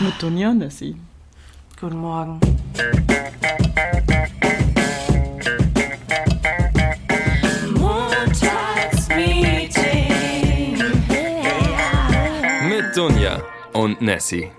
Mit Dunja Nessie. Guten Morgen. Mit Dunja und Nessie.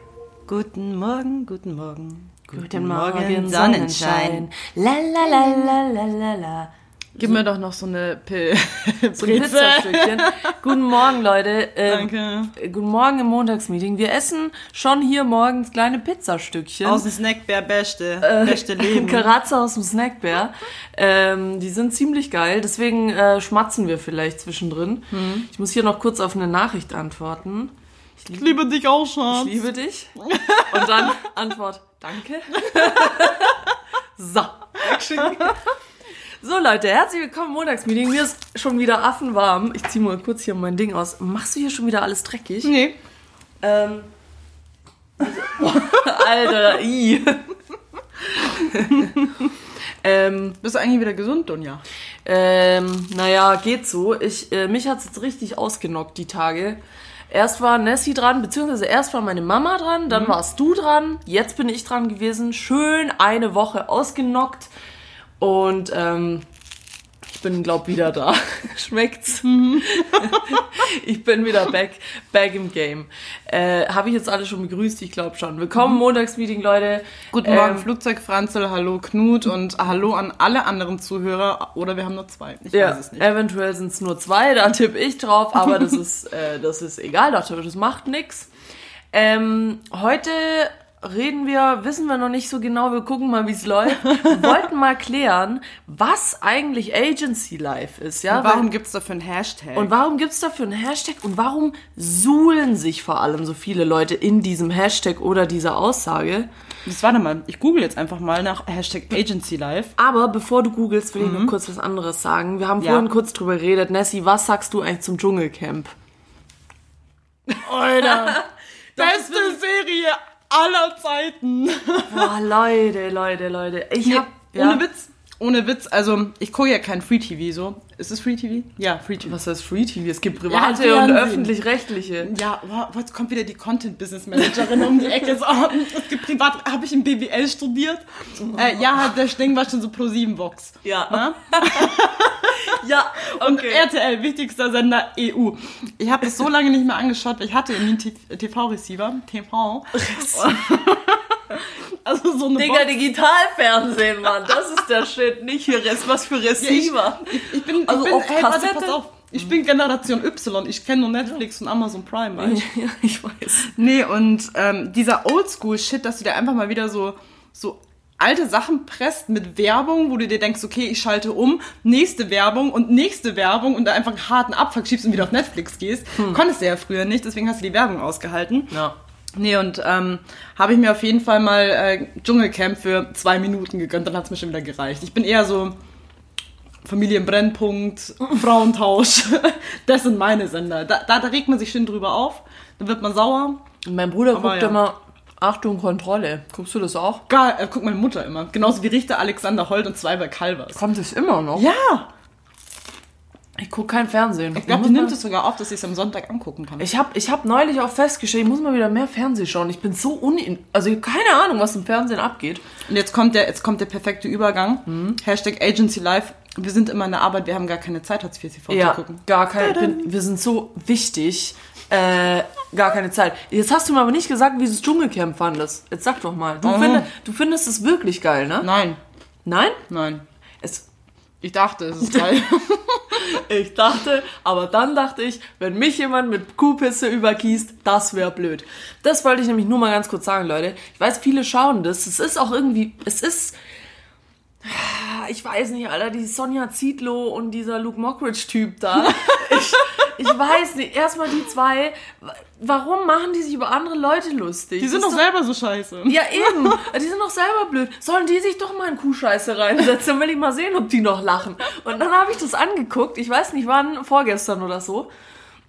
Guten Morgen, guten Morgen. Guten Morgen, Sonnenschein. La la la la la la la. Gib mir doch noch so eine Pil So ein Pizzastückchen. Guten Morgen, Leute. Ähm, Danke. äh, Guten Morgen im Montagsmeeting. Wir essen schon hier morgens kleine Pizzastückchen. Aus dem Snackbär beste, beste Leben. Karatze aus dem Snackbär. Ähm, die sind ziemlich geil, deswegen äh, schmatzen wir vielleicht zwischendrin. Hm. Ich muss hier noch kurz auf eine Nachricht antworten. Ich liebe dich auch, Schatz. Ich liebe dich. Und dann Antwort, danke. so. So Leute, herzlich willkommen im Montagsmeeting. Mir ist schon wieder affenwarm. Ich ziehe mal kurz hier mein Ding aus. Machst du hier schon wieder alles dreckig? Nee. Ähm, Alter, i. ähm, Bist du eigentlich wieder gesund, Dunja? ähm, naja, geht so. Ich, äh, mich hat's jetzt richtig ausgenockt, die Tage. Erst war Nessie dran, beziehungsweise erst war meine Mama dran, dann warst du dran, jetzt bin ich dran gewesen. Schön eine Woche ausgenockt und ähm, ich bin, glaub, wieder da. Schmeckt's? ich bin wieder back, back im Game. Äh, Habe ich jetzt alle schon begrüßt? Ich glaube schon. Willkommen im Montagsmeeting, Leute. Guten Morgen, Ähm, Flugzeug Franzel, hallo Knut und hallo an alle anderen Zuhörer. Oder wir haben nur zwei. Ich Ja, weiß es nicht. eventuell sind es nur zwei, da tippe ich drauf, aber das ist, äh, das ist egal, das, das macht nix. Ähm, heute reden wir, wissen wir noch nicht so genau, wir gucken mal, wie es läuft. Wir wollten mal klären, was eigentlich Agency Life ist, ja? Und warum Weil- gibt's dafür einen Hashtag? und warum gibt's dafür einen Hashtag und warum suhlen sich vor allem so viele Leute in diesem Hashtag oder dieser Aussage? das warte mal, ich google jetzt einfach mal nach Hashtag Agency Life. Aber bevor du googelst, will ich noch kurz was anderes sagen. Wir haben Ja. vorhin kurz drüber geredet. Nessie, was sagst du eigentlich zum Dschungelcamp? Alter, beste Serie aller Zeiten. Boah, Leute, Leute, Leute. Ich hab, ja. Ohne Witz. Ohne Witz, also ich gucke ja kein Free TV so. Ist es Free TV? Ja, Free TV. Was heißt Free TV? Es gibt private Ja, und öffentlich-rechtliche. Ja, wow, jetzt kommt wieder die Content Business Managerin um die Ecke. So, es gibt privat, habe ich im BWL studiert. Äh, ja, das Ding war schon so Pro 7 Vox. Ja. Ne? Ja, Und okay. RTL, wichtigster Sender EU. Ich habe es so lange nicht mehr angeschaut, weil ich hatte irgendwie einen TV-Receiver. TV. Also so eine Digga, Box. Digitalfernsehen, Mann. Das ist der Shit. Nicht hier Rest, was für Receiver. Ich bin, Also ich bin, auf hey, pass auf. Ich bin Generation Y. Ich kenne nur Netflix und Amazon Prime. weißt du? ja, ich weiß. Nee, und ähm, dieser Oldschool-Shit, dass du dir einfach mal wieder so, so alte Sachen presst mit Werbung, wo du dir denkst, okay, ich schalte um, nächste Werbung und nächste Werbung und da einfach einen harten Abfuck schiebst und wieder auf Netflix gehst. Konntest du ja früher nicht, deswegen hast du die Werbung ausgehalten. Ja. Nee, und ähm, habe ich mir auf jeden Fall mal äh, Dschungelcamp für zwei Minuten gegönnt, dann hat's mir schon wieder gereicht. Ich bin eher so Familienbrennpunkt, Frauentausch. Das sind meine Sender. Da, da, da regt man sich schön drüber auf, dann wird man sauer. Und mein Bruder Aber guckt ja. immer Achtung, Kontrolle. Guckst du das auch? Geil, äh, guckt meine Mutter immer. Genauso wie Richter Alexander Holt und zwei bei Calvers. Kommt es immer noch? Ja, Ich guck kein Fernsehen. ich glaube, die nimmt es sogar auf, dass ich es am Sonntag angucken kann. Ich habe ich hab neulich auch festgestellt, ich muss mal wieder mehr Fernsehen schauen. Ich bin so unin... Also ich hab keine Ahnung, was im Fernsehen abgeht. Und jetzt kommt der, jetzt kommt der perfekte Übergang. Hashtag Agency Life. Wir sind immer in der Arbeit, wir haben gar keine Zeit, Hartz IV TV Ja, zu gucken. gar keine... Bin, wir sind so wichtig. Äh, gar keine Zeit. Jetzt hast du mir aber nicht gesagt, wie du das Dschungelcamp fandest. Jetzt sag doch mal. Du, Oh. finde, du findest es wirklich geil, ne? Nein, Nein? nein. Ich dachte, es ist geil. ich dachte, aber dann dachte ich, wenn mich jemand mit Kuhpisse übergießt, das wäre blöd. Das wollte ich nämlich nur mal ganz kurz sagen, Leute. Ich weiß, viele schauen das. Es ist auch irgendwie, es ist, ich weiß nicht, Alter, die Sonja Zietlow und dieser Luke Mockridge-Typ da. Ich, ich weiß nicht. Erstmal die zwei. Warum machen die sich über andere Leute lustig? Die sind Das doch ist selber so scheiße. Ja, eben. Die sind doch selber blöd. Sollen die sich doch mal in Kuhscheiße reinsetzen? Dann will ich mal sehen, ob die noch lachen. Und dann habe ich das angeguckt. Ich weiß nicht wann, vorgestern oder so.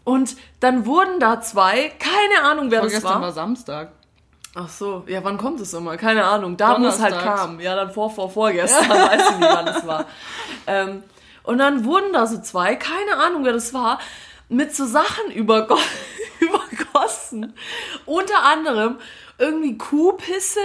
Und dann wurden da zwei, keine Ahnung, wer das Vorgestern war. war Samstag. Ach so, ja, wann kommt es immer? Keine Ahnung. Da, wo es halt kam. Ja, dann vor, vor, vorgestern. weiß ich nicht, wann es war. Ähm, Und dann wurden da so zwei, keine Ahnung, wer das war, mit so Sachen übergo übergossen. Unter anderem irgendwie Kuhpisse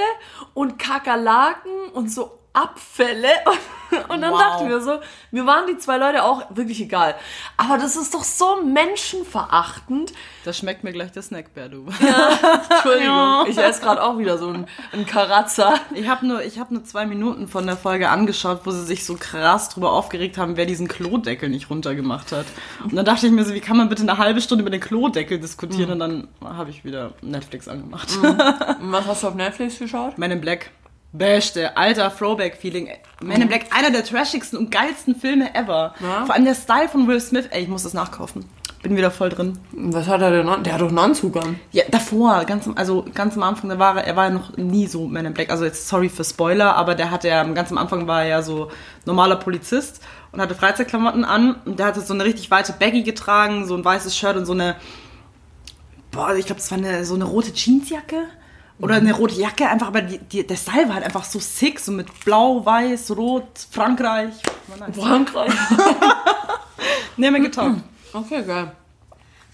und Kakerlaken und so Abfälle. Und dann Wow. dachten wir so, mir waren die zwei Leute auch wirklich egal. Aber das ist doch so menschenverachtend. Da schmeckt mir gleich der Snackbär, du. Entschuldigung, ich esse gerade auch wieder so einen, einen Karazza. Ich habe nur, ich hab nur zwei Minuten von der Folge angeschaut, wo sie sich so krass drüber aufgeregt haben, wer diesen Klodeckel nicht runtergemacht hat. Und dann dachte ich mir so, wie kann man bitte eine halbe Stunde über den Klodeckel diskutieren? Und dann habe ich wieder Netflix angemacht. Was hast du auf Netflix geschaut? Men in Black. Beste, alter Throwback-Feeling. Men in Black, einer der trashigsten und geilsten Filme ever. Ja. Vor allem der Style von Will Smith. Ey, ich muss das nachkaufen. Bin wieder voll drin. Was hat er denn an? Der hat doch einen Anzug an. Ja, davor, ganz am, also ganz am Anfang, da war er, er war ja noch nie so Man in Black. Also jetzt sorry für Spoiler, aber der hatte ja, ganz am Anfang war er ja so normaler Polizist und hatte Freizeitklamotten an und der hatte so eine richtig weite Baggy getragen, so ein weißes Shirt und so eine, boah, ich glaube, das war eine, so eine rote Jeansjacke. Oder eine rote Jacke, einfach, aber die, die, der Style war halt einfach so sick, so mit blau, weiß, rot, Frankreich. Frankreich. Nee, hat mir getaugt. Okay, geil.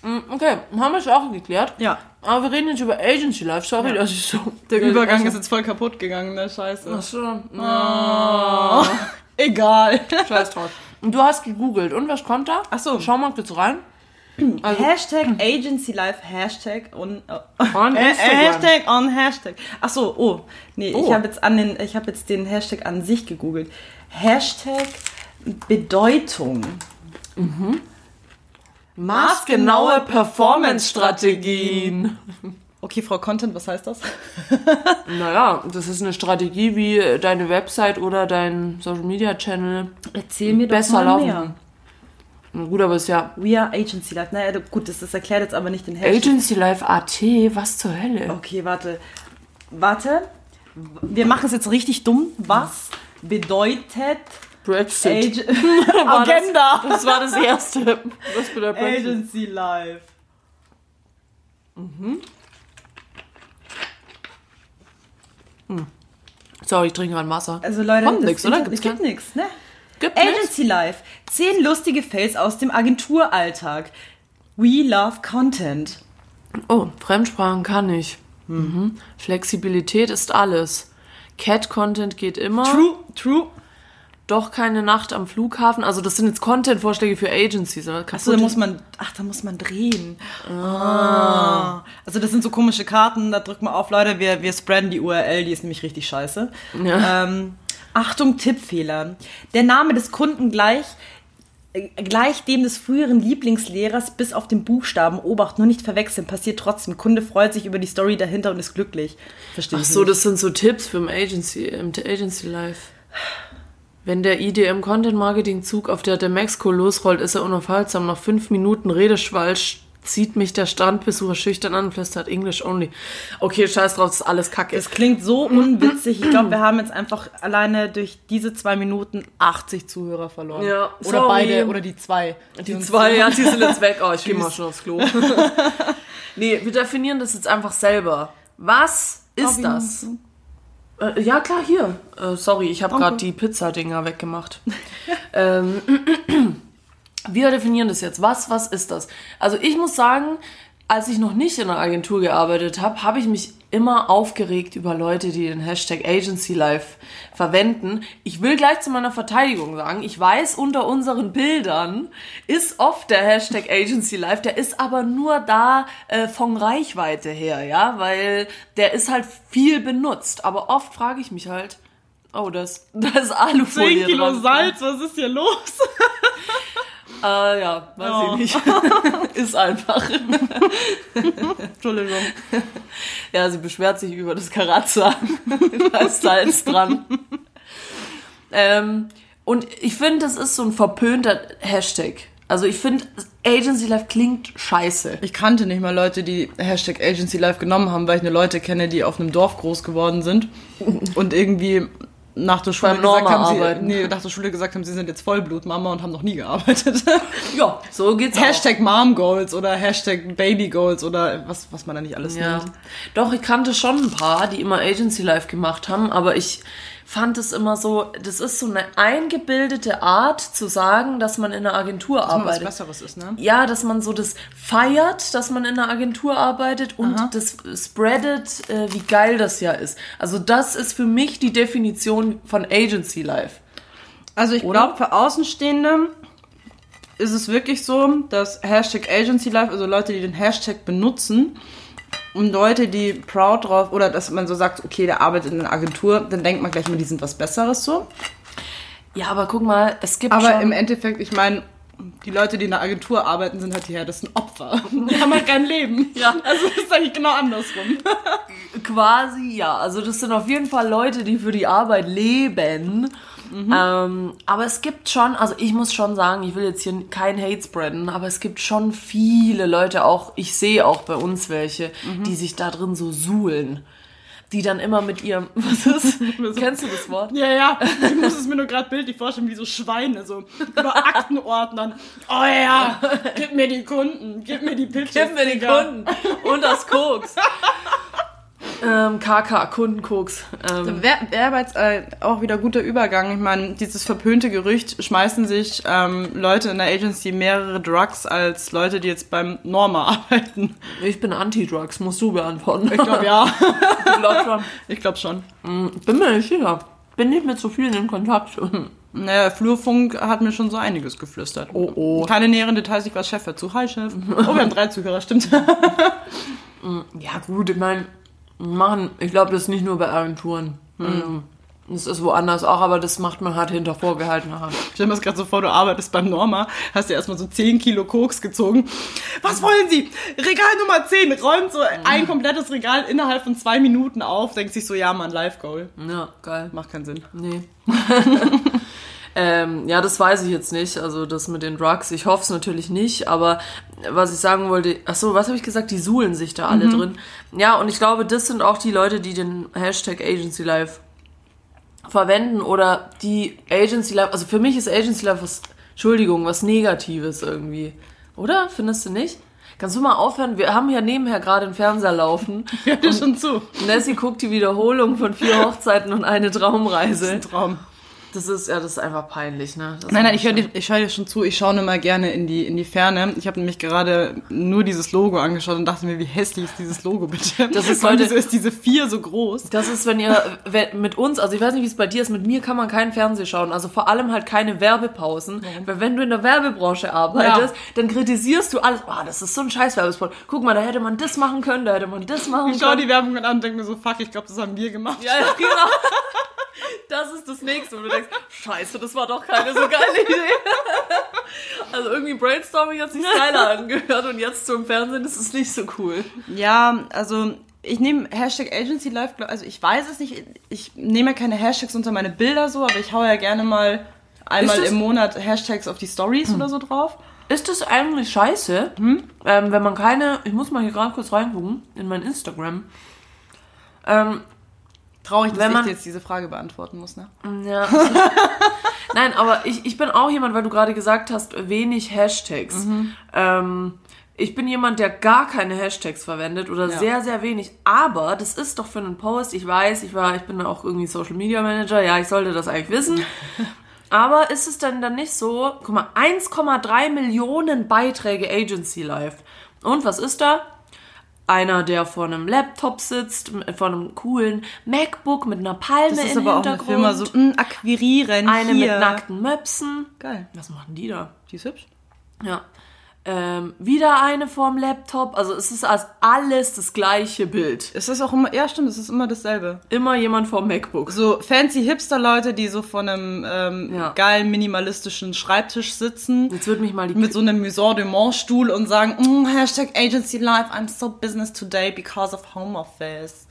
Mm, Okay, haben wir es auch geklärt. Ja. Aber wir reden jetzt über Agency Life. Sorry, dass ich so... Der Übergang ist jetzt voll kaputt gegangen, ne Scheiße. Ach so. Egal. Scheiß drauf. Und du hast gegoogelt. Und was kommt da? Ach so. Schau mal kurz rein. Also- Hashtag Agency Life, Hashtag on, On äh, Instagram. Hashtag on Hashtag. Ach so, oh. Nee, Oh. ich habe jetzt an den, ich habe jetzt den Hashtag an sich gegoogelt. Hashtag Bedeutung. Maßgenaue Performance-Strategien. Okay, Frau Content, was heißt das? Naja, das ist eine Strategie, wie deine Website oder dein Social Media Channel Erzähl mir doch besser mal laufen. mehr. Na gut, aber es ist ja We are Agency Life. Naja, gut, das, das erklärt jetzt aber nicht den Hashtag. Agency Life AT, was zur Hölle? Okay, warte. Warte. Wir machen es jetzt richtig dumm. Was bedeutet Brexit. Ag War das- Agenda? Das war das erste. Was für der Brexit? Agency Life. Sorry, ich trinke gerade Wasser. Also Leute, Kommt das nix, oder? Gibt's gibt nichts, ne? Gibt? Agency Life. Zehn lustige Fails aus dem Agenturalltag. We love Content. Oh, Fremdsprachen kann ich. Mhm. Flexibilität ist alles. Cat-Content geht immer. True, true. Doch keine Nacht am Flughafen. Also das sind jetzt Content-Vorschläge für Agencies. Achso, da muss man, ach, da muss man drehen. Ah. Also das sind so komische Karten, da drückt man auf, Leute, wir, wir spreaden die URL, die ist nämlich richtig scheiße. Ja. Ähm, Achtung, Tippfehler. Der Name des Kunden gleich, äh, gleich dem des früheren Lieblingslehrers bis auf den Buchstaben. Obacht, nur nicht verwechseln, passiert trotzdem. Kunde freut sich über die Story dahinter und ist glücklich. Verstehe Ach so, nicht. das sind so Tipps für im Agency, im Agency Life. Wenn der IDM Content Marketing Zug auf der Demexco losrollt, ist er unaufhaltsam. Nach fünf Minuten Redeschwall zieht mich der Strandbesucher schüchtern an und flüstert English only. Okay, scheiß drauf, das ist alles Kacke. Es klingt so unwitzig. Ich glaube, wir haben jetzt einfach alleine durch diese zwei Minuten 80 Zuhörer verloren. Ja, oder sorry. beide, oder die zwei. Die uns zwei, so- ja, die sind jetzt weg. Oh, ich gehe mal schon aufs Klo. nee, wir definieren das jetzt einfach selber. Was ist das? Äh, ja, klar, hier. Äh, sorry, ich habe gerade die Pizzadinger weggemacht. ähm, wir definieren das jetzt. Was, was ist das? Also ich muss sagen, als ich noch nicht in einer Agentur gearbeitet habe, habe ich mich immer aufgeregt über Leute, die den Hashtag Agency Life verwenden. Ich will gleich zu meiner Verteidigung sagen, ich weiß, unter unseren Bildern ist oft der Hashtag Agency Life, der ist aber nur da äh, von Reichweite her, ja, weil der ist halt viel benutzt. Aber oft frage ich mich halt, oh, das, da ist Alufolie 10 Kilo dran. Salz, was ist hier los? Äh, ja, weiß Ja. ich nicht. ist einfach. Entschuldigung. Ja, sie beschwert sich über das Karazza. da ist Salz dran. ähm, und ich finde, das ist so ein verpönter Hashtag. Also ich finde, Agency Life klingt scheiße. Ich kannte nicht mal Leute, die Hashtag Agency Life genommen haben, weil ich eine Leute kenne, die auf einem Dorf groß geworden sind und irgendwie nach der Schule gesagt haben, sie, nee, nach der Schule gesagt haben, sie sind jetzt Vollblutmama und haben noch nie gearbeitet. Ja, so geht's Hashtag Mom Goals oder Hashtag Baby Goals oder was, was man da nicht alles Ja. nennt. Doch, ich kannte schon ein paar, die immer Agency Life gemacht haben, aber ich fand es immer so, das ist so eine eingebildete Art zu sagen, dass man in einer Agentur was arbeitet. Besseres ist, ne? Ja, dass man so das feiert, dass man in einer Agentur arbeitet und das spreadet, äh, wie geil das ja ist. Also das ist für mich die Definition von Agency Life. Also ich glaube, für Außenstehende ist es wirklich so, dass Hashtag Agency Life, also Leute, die den Hashtag benutzen und Leute, die proud drauf, oder dass man so sagt, okay, der arbeitet in einer Agentur, dann denkt man gleich mal, die sind was Besseres so. Ja, aber guck mal, es gibt Aber schon... im Endeffekt, ich meine, die Leute, die in einer Agentur arbeiten, sind halt die härtesten Opfer. Die haben halt kein Leben. Ja. Also das ist eigentlich genau andersrum. Quasi ja. Also das sind auf jeden Fall Leute, die für die Arbeit leben. Ähm, aber es gibt schon, also ich muss schon sagen, ich will jetzt hier kein Hate spreaden, aber es gibt schon viele Leute auch, ich sehe auch bei uns welche, die sich da drin so suhlen. Die dann immer mit ihrem, was ist? Kennst du das Wort? Ja, ja, ich muss es mir nur gerade bildlich vorstellen, wie so Schweine, so über Aktenordnern. Oh ja, gib mir die Kunden, gib mir die Pitches. Gib mir die. Kunden und das Koks. ähm, KK, Kundenkoks. Ähm, Wäre wär aber jetzt äh, auch wieder guter Übergang. Ich meine, dieses verpönte Gerücht, schmeißen sich ähm, Leute in der Agency mehrere Drugs als Leute, die jetzt beim Norma arbeiten. ich bin Anti-Drugs, musst du beantworten. Ich glaube, ja. Ich glaub schon. Ich glaube schon. Bin mir nicht sicher. Bin nicht mit so vielen in Kontakt. Naja, Flurfunk hat mir schon so einiges geflüstert. Oh, oh. Keine näheren Details, ich war Chef dazu. Hi, Chef. Oh, wir haben drei Zuhörer, stimmt. Ja gut, ich meine, machen, ich glaube, das ist nicht nur bei Agenturen. Ähm, Das ist woanders auch, aber das macht man halt hinter vorgehaltener Hand. Stell dir das gerade so vor, du arbeitest beim Norma, hast dir erstmal so 10 Kilo Koks gezogen. Was wollen Sie? Regal Nummer 10, räumt so ein komplettes Regal innerhalb von zwei Minuten auf, denkt sich so, ja, Mann, Live Goal. Ja, geil. Macht keinen Sinn. Nee. ähm, ja, das weiß ich jetzt nicht. Also das mit den Drugs, ich hoffe es natürlich nicht. Aber was ich sagen wollte, ach so, was habe ich gesagt? Die suhlen sich da alle drin. Ja, und ich glaube, das sind auch die Leute, die den Hashtag Agency Life verwenden oder die Agency Life. Also für mich ist Agency Life was, Entschuldigung, was Negatives irgendwie. Oder? Findest du nicht? Kannst du mal aufhören? Wir haben ja nebenher gerade einen Fernseher laufen. Hör dir schon zu. Nessie guckt die Wiederholung von vier Hochzeiten und eine Traumreise. Ein Traum. Das ist, ja, das ist einfach peinlich, ne? Das Nein, nein, ich höre dir, ich hör dir schon zu. Ich schaue immer gerne in die, in die Ferne. Ich habe nämlich gerade nur dieses Logo angeschaut und dachte mir, wie hässlich ist dieses Logo bitte. Das ist diese- ist diese vier so groß. Das ist, wenn ihr wenn, mit uns, also ich weiß nicht, wie es bei dir ist, mit mir kann man keinen Fernsehen schauen, also vor allem halt keine Werbepausen, weil wenn du in der Werbebranche arbeitest, dann kritisierst du alles, oh, das ist so ein scheiß Werbespot. Guck mal, da hätte man das machen können, da hätte man das machen Ich schaue können. die Werbung an und denke mir so, fuck, ich glaube, das haben wir gemacht. Ja, ja, genau. Das ist das nächste, wo du denkst, scheiße, das war doch keine so geile Idee. Also irgendwie Brainstorming hat sich geiler angehört und jetzt zum Fernsehen ist es nicht so cool. Ja, also ich nehme Hashtag Agency Life, also ich weiß es nicht, ich nehme ja keine Hashtags unter meine Bilder so, aber ich hau ja gerne mal einmal im Monat Hashtags auf die Stories oder so drauf. Ist das eigentlich scheiße, ähm, wenn man keine, ich muss mal hier gerade kurz reingucken, in mein Instagram. Ähm, Traurig, dass Wenn man- ich jetzt diese Frage beantworten muss, ne? ja. Nein, aber ich, ich bin auch jemand, weil du gerade gesagt hast, wenig Hashtags. Ähm, ich bin jemand, der gar keine Hashtags verwendet oder Ja. sehr, sehr wenig. Aber das ist doch für einen Post, ich weiß, ich war, ich bin auch irgendwie Social Media Manager, ja, ich sollte das eigentlich wissen. Aber ist es denn dann nicht so, guck mal, 1,3 Millionen Beiträge Agency Live. Und was ist da? Einer, der vor einem Laptop sitzt, vor einem coolen MacBook mit einer Palme Das ist im aber auch eine Hintergrund. Firma so, mh, akquirieren eine hier. mit nackten Möpsen. Geil. Was machen die da? Die ist hübsch. Ja. Ähm, wieder eine vorm Laptop. Also es ist als alles das gleiche Bild. Es ist auch immer, ja stimmt, es ist immer dasselbe. Immer jemand vorm MacBook. So fancy Hipster-Leute, die so vor einem ähm, Ja. geilen minimalistischen Schreibtisch sitzen. Jetzt wird mich mal die mit so einem Maison du Monde Stuhl und sagen, mm, Hashtag Agency Life, I'm so business today because of home office.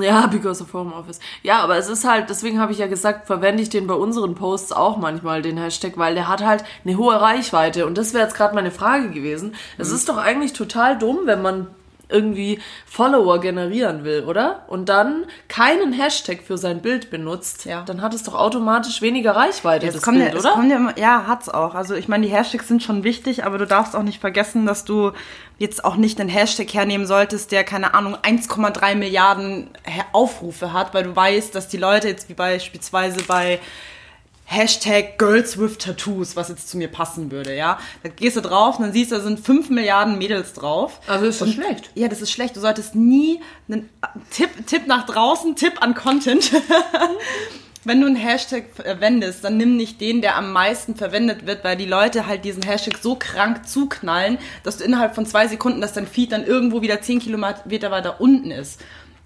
Ja, because of home office. Ja, aber es ist halt, deswegen habe ich ja gesagt, verwende ich den bei unseren Posts auch manchmal, den Hashtag, weil der hat halt eine hohe Reichweite. Und das wäre jetzt gerade meine Frage gewesen. Es ist doch eigentlich total dumm, wenn man irgendwie Follower generieren will, oder? Und dann keinen Hashtag für sein Bild benutzt, Ja. dann hat es doch automatisch weniger Reichweite, Es das kommt, Bild, ja, es oder? kommt ja immer, ja, hat's auch. Also ich meine, die Hashtags sind schon wichtig, aber du darfst auch nicht vergessen, dass du jetzt auch nicht einen Hashtag hernehmen solltest, der, keine Ahnung, 1,3 Milliarden Aufrufe hat, weil du weißt, dass die Leute jetzt wie beispielsweise bei Hashtag Girls with Tattoos, was jetzt zu mir passen würde, ja. Da gehst du drauf und dann siehst du, da sind 5 Milliarden Mädels drauf. Also ist das schlecht? Ja, das ist schlecht. Du solltest nie einen Tipp, Tipp nach draußen, Tipp an Content. Wenn du einen Hashtag verwendest, dann nimm nicht den, der am meisten verwendet wird, weil die Leute halt diesen Hashtag so krank zuknallen, dass du innerhalb von zwei Sekunden, dass dein Feed dann irgendwo wieder 10 Kilometer weiter unten ist.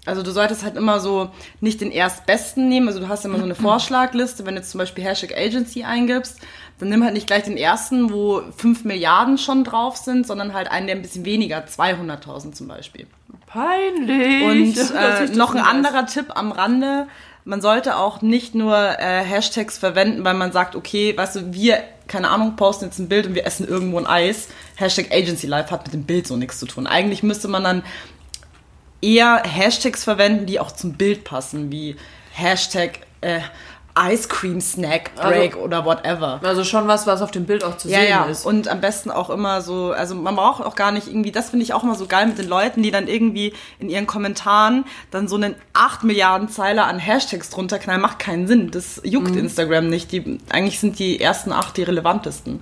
Also du solltest halt immer so nicht den erstbesten nehmen. Also du hast immer so eine Vorschlagliste. Wenn du jetzt zum Beispiel Hashtag Agency eingibst, dann nimm halt nicht gleich den ersten, wo 5 Milliarden schon drauf sind, sondern halt einen, der ein bisschen weniger, 200.000 zum Beispiel. Peinlich. Und äh, noch ein anderer Tipp am Rande. Man sollte auch nicht nur äh, Hashtags verwenden, weil man sagt, okay, weißt du, wir, keine Ahnung, posten jetzt ein Bild und wir essen irgendwo ein Eis. Hashtag Agency Life hat mit dem Bild so nichts zu tun. Eigentlich müsste man dann eher Hashtags verwenden, die auch zum Bild passen, wie Hashtag äh, Ice Cream Snack Break Also- oder whatever. Also schon was, was auf dem Bild auch zu Ja, sehen ja. ist. Und am besten auch immer so, also man braucht auch gar nicht irgendwie, das finde ich auch immer so geil mit den Leuten, die dann irgendwie in ihren Kommentaren dann so einen 8 Milliarden Zeiler an Hashtags drunter knallen, macht keinen Sinn. Das juckt Mhm. Instagram nicht. Die, eigentlich sind die ersten acht die relevantesten.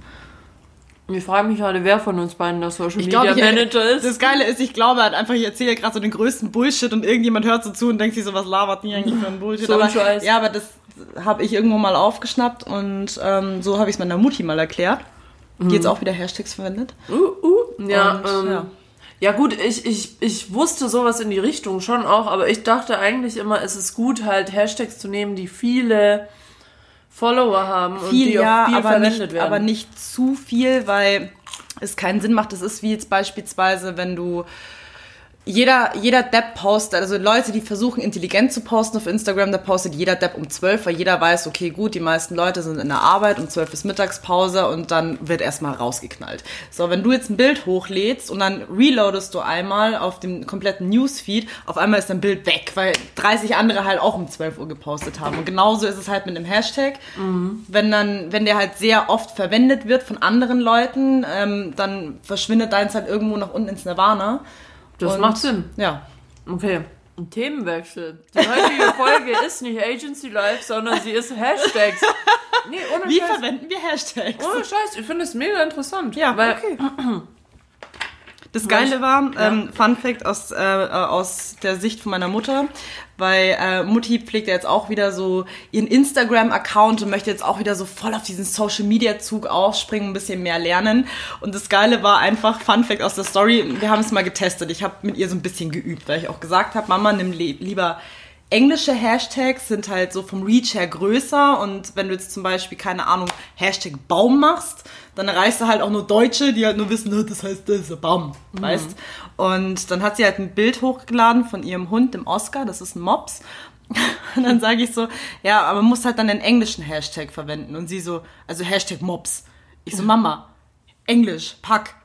ich frage mich gerade, wer von uns beiden der Social Ich Media glaube, Manager ist. das Geile ist, ich glaube halt einfach, ich erzähle gerade so den größten Bullshit und irgendjemand hört so zu und denkt sich so, was labert die eigentlich für ein Bullshit. So aber. Ja, aber das habe ich irgendwo mal aufgeschnappt und ähm, so habe ich es meiner Mutti mal erklärt. Die jetzt auch wieder Hashtags verwendet. Uh, uh. Ja, Und, ähm, ja. ja. gut, ich, ich, ich wusste sowas in die Richtung schon auch, aber ich dachte eigentlich immer, es ist gut, halt Hashtags zu nehmen, die viele Follower haben und viel, die ja, auch viel aber verwendet nicht, werden. aber nicht zu viel, weil es keinen Sinn macht. Das ist wie jetzt beispielsweise, wenn du jeder, jeder Depp postet, also Leute, die versuchen intelligent zu posten auf Instagram, da postet jeder Depp um 12, weil jeder weiß, okay, gut, die meisten Leute sind in der Arbeit, um 12 ist Mittagspause und dann wird erstmal rausgeknallt. So, wenn du jetzt ein Bild hochlädst und dann reloadest du einmal auf dem kompletten Newsfeed, auf einmal ist dein Bild weg, weil 30 andere halt auch um 12 Uhr gepostet haben. Und genauso ist es halt mit einem Hashtag. Wenn dann, wenn der halt sehr oft verwendet wird von anderen Leuten, ähm, dann verschwindet deins halt irgendwo nach unten ins Nirvana. Das Und- macht Sinn. Ja. Okay. Ein Themenwechsel. Die heutige Folge ist nicht Agency Life, sondern sie ist Hashtags. Nee, ohne Wie Scheiß. verwenden wir Hashtags? Ohne Scheiß, ich finde es mega interessant. Ja, weil, okay. Das Geile war, ähm, Fun Fact aus, äh, aus der Sicht von meiner Mutter, weil äh, Mutti pflegt ja jetzt auch wieder so ihren Instagram-Account und möchte jetzt auch wieder so voll auf diesen Social-Media-Zug aufspringen, ein bisschen mehr lernen. Und das Geile war einfach, Fun Fact aus der Story, wir haben es mal getestet. Ich habe mit ihr so ein bisschen geübt, weil ich auch gesagt habe, Mama, nimm li- lieber englische Hashtags sind halt so vom Reach her größer und wenn du jetzt zum Beispiel, keine Ahnung, Hashtag Baum machst, dann erreichst du halt auch nur Deutsche, die halt nur wissen, "Oh, das heißt, das ist ein Baum, weißt? Und dann hat sie halt ein Bild hochgeladen von ihrem Hund, dem Oscar, das ist ein Mops. Und dann sage ich so, ja, aber man muss halt dann den englischen Hashtag verwenden. Und sie so, also Hashtag Mops. Ich so, Mama, Englisch, pack.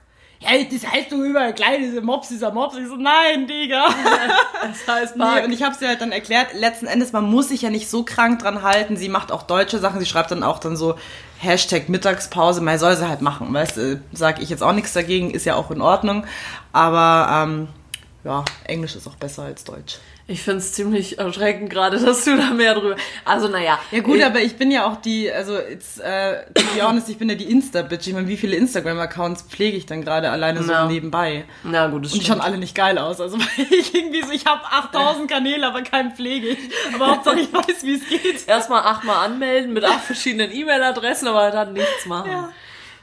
Ja, das heißt doch überall gleich, dieser Mops, dieser Mops. Ich so, nein, Digga. das heißt, Nee, und ich habe sie halt dann erklärt, letzten Endes, man muss sich ja nicht so krank dran halten. Sie macht auch deutsche Sachen, sie schreibt dann auch dann so Hashtag Mittagspause, man soll sie halt machen, weißt du, sag ich jetzt auch nichts dagegen, ist ja auch in Ordnung. Aber ähm, ja, Englisch ist auch besser als Deutsch. Ich finde es ziemlich erschreckend gerade, dass du da mehr drüber. Also, naja. Ja gut, ich, aber ich bin ja auch die, also jetzt, äh, to be honest, ich bin ja die Insta-Bitch. Ich meine, wie viele Instagram-Accounts pflege ich dann gerade alleine so Ja. nebenbei? Na gut, das Und die schauen alle nicht geil aus. Also ich irgendwie so, ich habe 8000 Kanäle, aber keinen pflege ich. Aber Hauptsache ich weiß, wie es geht. Erstmal achtmal anmelden mit acht verschiedenen E-Mail-Adressen, aber dann nichts machen. Ja.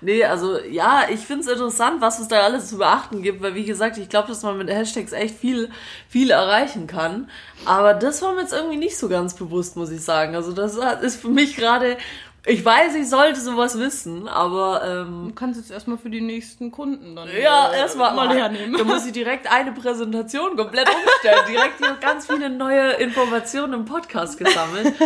Nee, also ja, ich find's interessant, was es da alles zu beachten gibt, weil wie gesagt, ich glaube, dass man mit Hashtags echt viel, viel erreichen kann. Aber das war mir jetzt irgendwie nicht so ganz bewusst, muss ich sagen. Also das ist für mich gerade, ich weiß, ich sollte sowas wissen, aber ähm, Du kannst jetzt erstmal für die nächsten Kunden dann ja, äh, erstmal mal hernehmen. Da muss ich direkt eine Präsentation komplett umstellen. direkt hier ganz viele neue Informationen im Podcast gesammelt.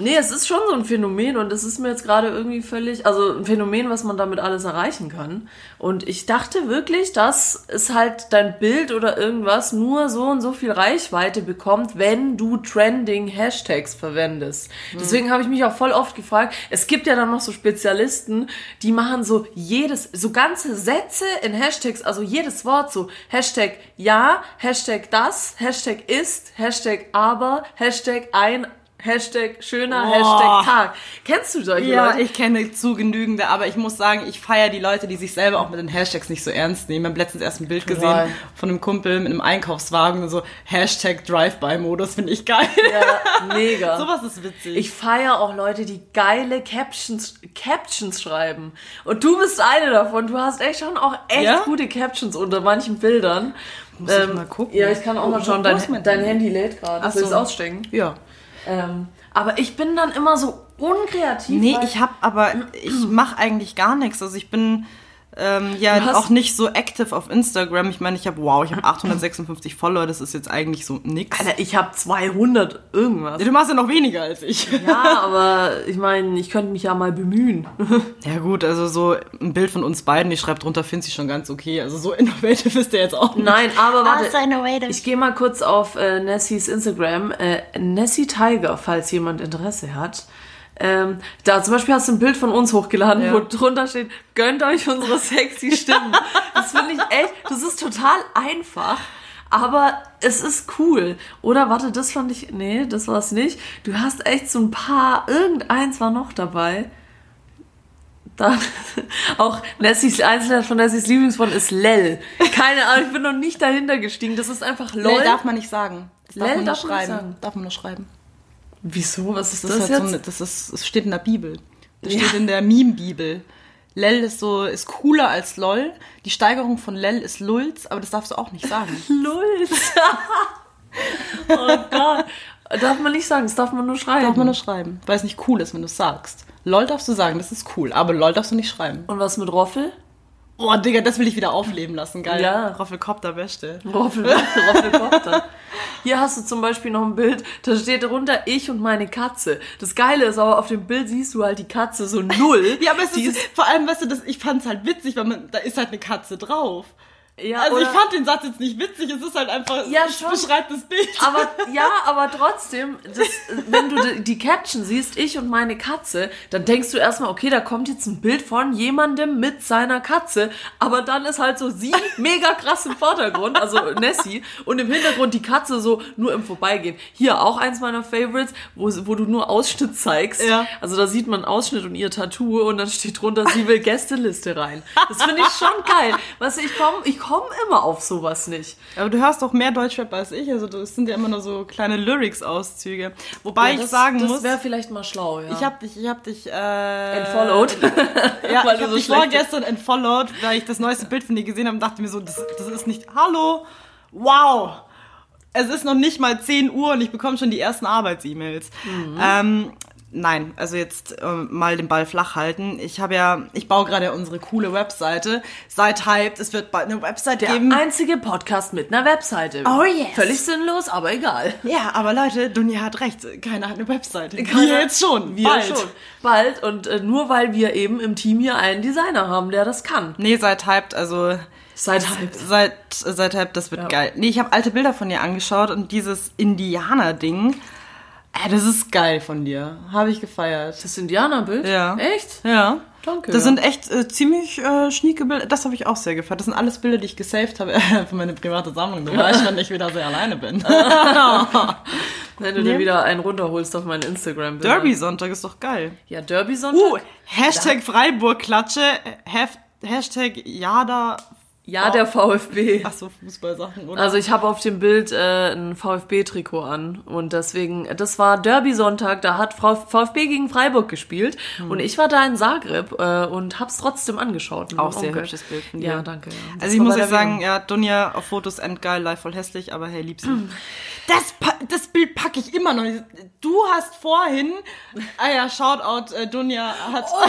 Nee, es ist schon so ein Phänomen und es ist mir jetzt gerade irgendwie völlig, also ein Phänomen, was man damit alles erreichen kann. Und ich dachte wirklich, dass es halt dein Bild oder irgendwas nur so und so viel Reichweite bekommt, wenn du trending Hashtags verwendest. Deswegen habe ich mich auch voll oft gefragt, es gibt ja dann noch so Spezialisten, die machen so jedes, so ganze Sätze in Hashtags, also jedes Wort so Hashtag ja, Hashtag das, Hashtag ist, Hashtag aber, Hashtag ein, Hashtag schöner, Oh. Hashtag Tag. Kennst du solche Ja, Leute? ich kenne zu genügende, aber ich muss sagen, ich feiere die Leute, die sich selber auch mit den Hashtags nicht so ernst nehmen. Ich habe letztens erst ein Bild Total. gesehen von einem Kumpel mit einem Einkaufswagen und so Hashtag Drive-By-Modus, finde ich geil. Ja, mega. Sowas ist witzig. Ich feiere auch Leute, die geile Captions, Captions schreiben. Und du bist eine davon. Du hast echt schon auch echt Ja? gute Captions unter manchen Bildern. Muss ich mal gucken. Ja, ich kann auch Wo- mal schauen. Dein, dein Handy? Lädt gerade. Ach Willst du so. ausstecken? ja. Ähm, aber ich bin dann immer so unkreativ. Nee, ich habe aber, ich mache eigentlich gar nichts. Also ich bin ähm, ja auch nicht so active auf Instagram. Ich meine, ich habe, wow, ich habe 856 Follower, das ist jetzt eigentlich so nix. Alter, ich habe 200 irgendwas. Du machst ja noch weniger als ich. Ja, aber ich meine, ich könnte mich ja mal bemühen. Ja gut, also so ein Bild von uns beiden, ich schreibe drunter, finde ich schon ganz okay. Also so innovative ist der jetzt auch nicht. Nein, aber warte. so innovative. Ich gehe mal kurz auf äh, Nessies Instagram. Äh, Nessie Tiger, falls jemand Interesse hat. Ähm, da zum Beispiel hast du ein Bild von uns hochgeladen, Ja. wo drunter steht, gönnt euch unsere sexy Stimmen. das finde ich echt, das ist total einfach. Aber es ist cool. Oder warte, das fand ich. Nee, das war es nicht. Du hast echt so ein paar. Irgendeins war noch dabei. Dann auch Nessies Einzelheit von Nessies Lieblingswort ist Lel. Keine Ahnung, ich bin noch nicht dahinter gestiegen. Das ist einfach LOL. Lel darf man nicht sagen. Das darf man nur darf man nicht schreiben. sagen. Darf man nur schreiben. Wieso? Was ist Das, das, ist halt jetzt? so eine, das ist, es steht in der Bibel. Das Ja. steht in der Meme-Bibel. Lel ist so, ist cooler als LOL. Die Steigerung von Lel ist Lulz, aber das darfst du auch nicht sagen. Lulz. oh Gott. Darf man nicht sagen, das darf man nur schreiben. Darf man nur schreiben, weil es nicht cool ist, wenn du es sagst. LOL darfst du sagen, das ist cool, aber LOL darfst du nicht schreiben. Und was mit Roffel? Oh, Digga, das will ich wieder aufleben lassen, geil. Ja. Roffelkopter Beste. Roffel, Roffelkopter. Hier hast du zum Beispiel noch ein Bild, da steht drunter ich und meine Katze. Das Geile ist aber, auf dem Bild siehst du halt die Katze so null. Ja, aber es Die ist, vor allem, weißt du, das, ich fand's halt witzig, weil man, da ist halt eine Katze drauf. Ja, Also ich fand den Satz jetzt nicht witzig, es ist halt einfach, Ja, schon. beschreibt das Bild. Aber ja, aber trotzdem, das, wenn du die, die Caption siehst, ich und meine Katze, dann denkst du erstmal, okay, da kommt jetzt ein Bild von jemandem mit seiner Katze, aber dann ist halt so sie mega krass im Vordergrund, also Nessie, und im Hintergrund die Katze so nur im Vorbeigehen. Hier auch eins meiner Favorites, wo, wo du nur Ausschnitt zeigst. Ja. Also da sieht man Ausschnitt und ihr Tattoo und dann steht drunter, sie will Gästeliste rein. Das finde ich schon geil. Weißt du, ich komme ich komm immer auf sowas nicht. Aber du hörst doch mehr Deutschrap als ich, also das sind ja immer nur so kleine Lyrics-Auszüge. Wobei Ja, ich das, sagen das muss, wäre vielleicht mal schlau, ja. ich hab dich, ich hab dich, äh, Entfollowed. Ja, Weil ich hab so dich vorgestern entfollowed, weil ich das neueste Bild von dir gesehen habe und dachte mir so, das, das ist nicht, hallo, wow. Es ist noch nicht mal 10 Uhr und ich bekomme schon die ersten Arbeits-E-Mails. Mhm. Ähm, nein, also jetzt ähm, mal den Ball flach halten. Ich habe ja, ich baue gerade unsere coole Webseite. Seid hyped, es wird bald eine Website Der geben. einzige Podcast mit einer Webseite. Oh, yes. Völlig sinnlos, aber egal. Ja, aber Leute, Dunja hat recht. Keiner hat eine Webseite. Wir Keiner- jetzt schon. Wir bald. schon. Bald. Und äh, nur weil wir eben im Team hier einen Designer haben, der das kann. Nee, seid hyped. Also Seid hyped. Seit, seit halb, das wird Ja. geil. Nee, ich habe alte Bilder von dir angeschaut und dieses Indianer-Ding, äh, das ist geil von dir. Habe ich gefeiert. Das Indianerbild? Ja. Echt? Ja. Danke. Das sind echt äh, ziemlich äh, schnieke Bilder. Das habe ich auch sehr gefeiert. Das sind alles Bilder, die ich gesaved habe für meine private Sammlung. Du weißt, wenn ich wieder sehr alleine bin. Wenn du dir wieder einen runterholst auf mein Instagram. Derby-Sonntag ist doch geil. Ja, Derby-Sonntag. Uh, Hashtag Freiburg-Klatsche, Hef- Hashtag Jada. Ja, der VfB. Ach so, Fußballsachen, oder? Also ich habe auf dem Bild äh, ein VfB-Trikot an und deswegen, das war Derby-Sonntag, da hat Frau VfB gegen Freiburg gespielt Hm. und ich war da in Zagreb äh, und hab's trotzdem angeschaut. Auch sehr Onkel. hübsches Bild von dir. Ja, danke. Ja. Also ich muss ja sagen, ja, Dunja auf Fotos endgeil, live voll hässlich, aber hey, lieb sie. Das, das Bild packe ich immer noch. nicht. Du hast vorhin, ah ja, Shoutout, äh, Dunja hat, Oh,